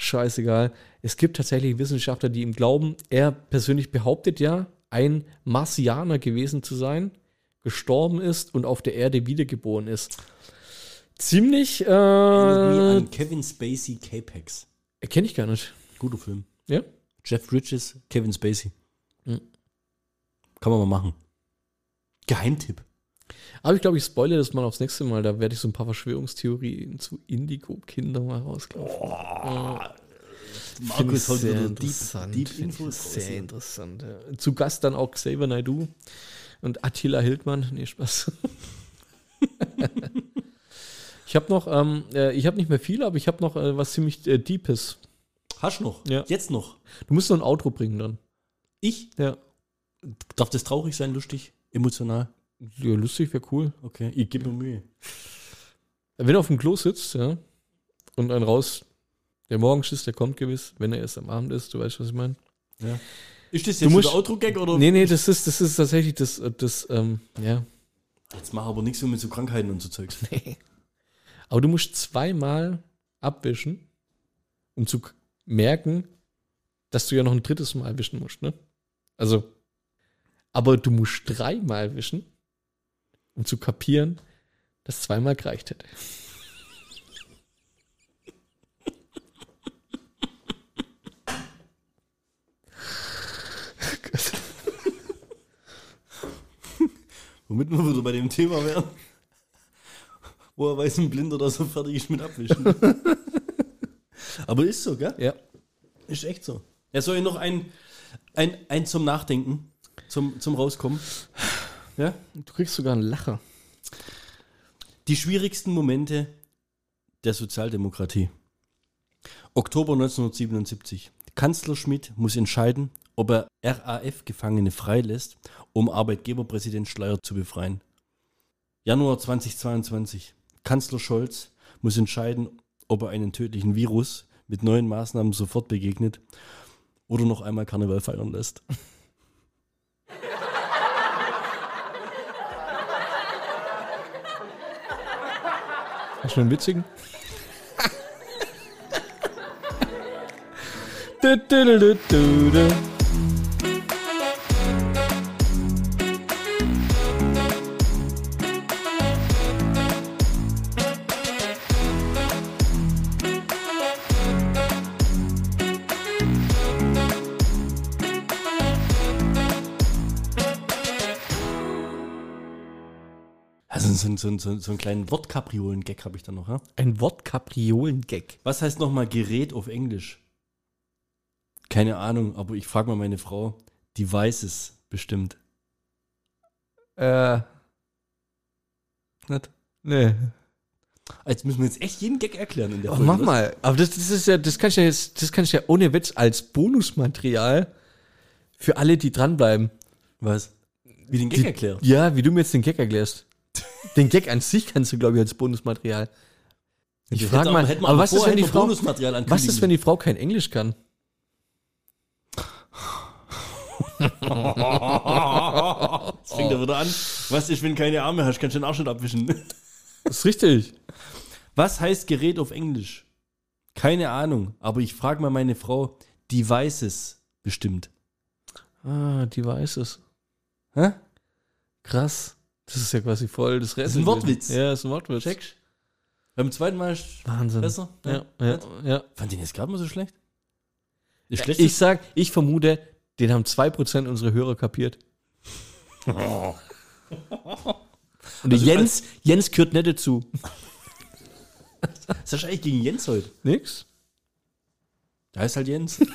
Scheißegal. Es gibt tatsächlich Wissenschaftler, die ihm glauben. Er persönlich behauptet ja, ein Marsianer gewesen zu sein, gestorben ist und auf der Erde wiedergeboren ist. Ziemlich, äh,
an Kevin Spacey Capex.
kenne ich gar nicht.
Guter Film.
Ja?
Jeff Bridges, Kevin Spacey.
Hm.
Kann man mal machen. Geheimtipp.
Aber ich glaube, ich spoilere das mal aufs nächste Mal. Da werde ich so ein paar Verschwörungstheorien zu Indigo-Kindern mal rausklauen. Finde ich
haut
sehr
wieder
interessant.
Deep, deep Infos
sehr interessant. Ja. Zu Gast dann auch Xavier Naidoo und Attila Hildmann. Nee, Spaß. ich habe noch, ähm, äh, ich habe nicht mehr viel, aber ich habe noch äh, was ziemlich äh, Deepes.
Hast du noch?
Ja.
Jetzt noch.
Du musst noch ein Outro bringen dann.
Ich?
Ja.
Darf das traurig sein, lustig, emotional?
Ja, lustig wäre cool.
Okay, ich gebe mir Mühe.
Wenn er auf dem Klo sitzt, ja, und ein raus, der Morgenschiss, der kommt gewiss, wenn er erst am Abend ist, du weißt, was ich meine.
Ist das jetzt der Outro-Gag oder?
Nee, nee, das ist, das ist tatsächlich das, äh, das, ähm, ja.
Jetzt mach aber nichts so mit so Krankheiten und so Zeugs.
Aber du musst zweimal abwischen, um zu merken, dass du ja noch ein drittes Mal wischen musst, ne? Also, aber du musst dreimal wischen, um zu kapieren, dass zweimal gereicht hätte.
Womit wir wieder bei dem Thema wären. Woher weiß ein Blinder, dass er fertig ist mit Abwischen? aber ist so, gell?
Ja.
Ist echt so. Ja, soll ich noch ein, ein, ein zum Nachdenken, zum, zum Rauskommen? Ja?
Du kriegst sogar einen Lacher.
Die schwierigsten Momente der Sozialdemokratie. Oktober 1977. Kanzler Schmidt muss entscheiden, ob er RAF-Gefangene freilässt, um Arbeitgeberpräsident Schleier zu befreien. Januar 2022. Kanzler Scholz muss entscheiden, ob er einen tödlichen Virus mit neuen Maßnahmen sofort begegnet oder noch einmal Karneval feiern lässt.
Hast du einen witzigen? Du, du, du, du, du,
so, so, so, einen kleinen Wortkapriolen-Gag habe ich da noch. Ja?
Ein Wortkapriolen-Gag.
Was heißt nochmal Gerät auf Englisch? Keine Ahnung, aber ich frage mal meine Frau. Die weiß es bestimmt.
Äh.
Nicht?
Nee.
Jetzt müssen wir jetzt echt jeden Gag erklären in der
Oh,
Folge.
mach
was?
mal. Aber das, das ist ja, das kann ich ja jetzt, das kann ich ja ohne Witz als Bonusmaterial für alle, die dranbleiben.
Was? Wie den Gag erklären?
Ja, wie du mir jetzt den Gag erklärst. Den Gag an sich kannst du, glaube ich, als Bonusmaterial. Ich frage mal, aber was ist, wenn die Frau, was ist, wenn die Frau kein Englisch kann?
Jetzt fängt er wieder an. Was ist, wenn keine Arme hast? Kannst du den Arsch nicht abwischen.
Das ist richtig.
Was heißt Gerät auf Englisch? Keine Ahnung, aber ich frage mal meine Frau, die weiß es bestimmt.
Ah, die weiß es.
Hä?
Krass. Das ist ja quasi voll das Rätsel.
ist ein Wortwitz.
Ja, ist ein Wortwitz.
Checkst? Beim zweiten Mal ist
Wahnsinn.
besser.
Ja, ja, ja.
Fand den jetzt gerade mal so schlecht? Ist
Ich sag, ich vermute, den haben 2% unserer Hörer kapiert. Und der Jens, Jens gehört nicht dazu.
Was hast du eigentlich gegen Jens heute?
Nix?
Da heißt halt Jens.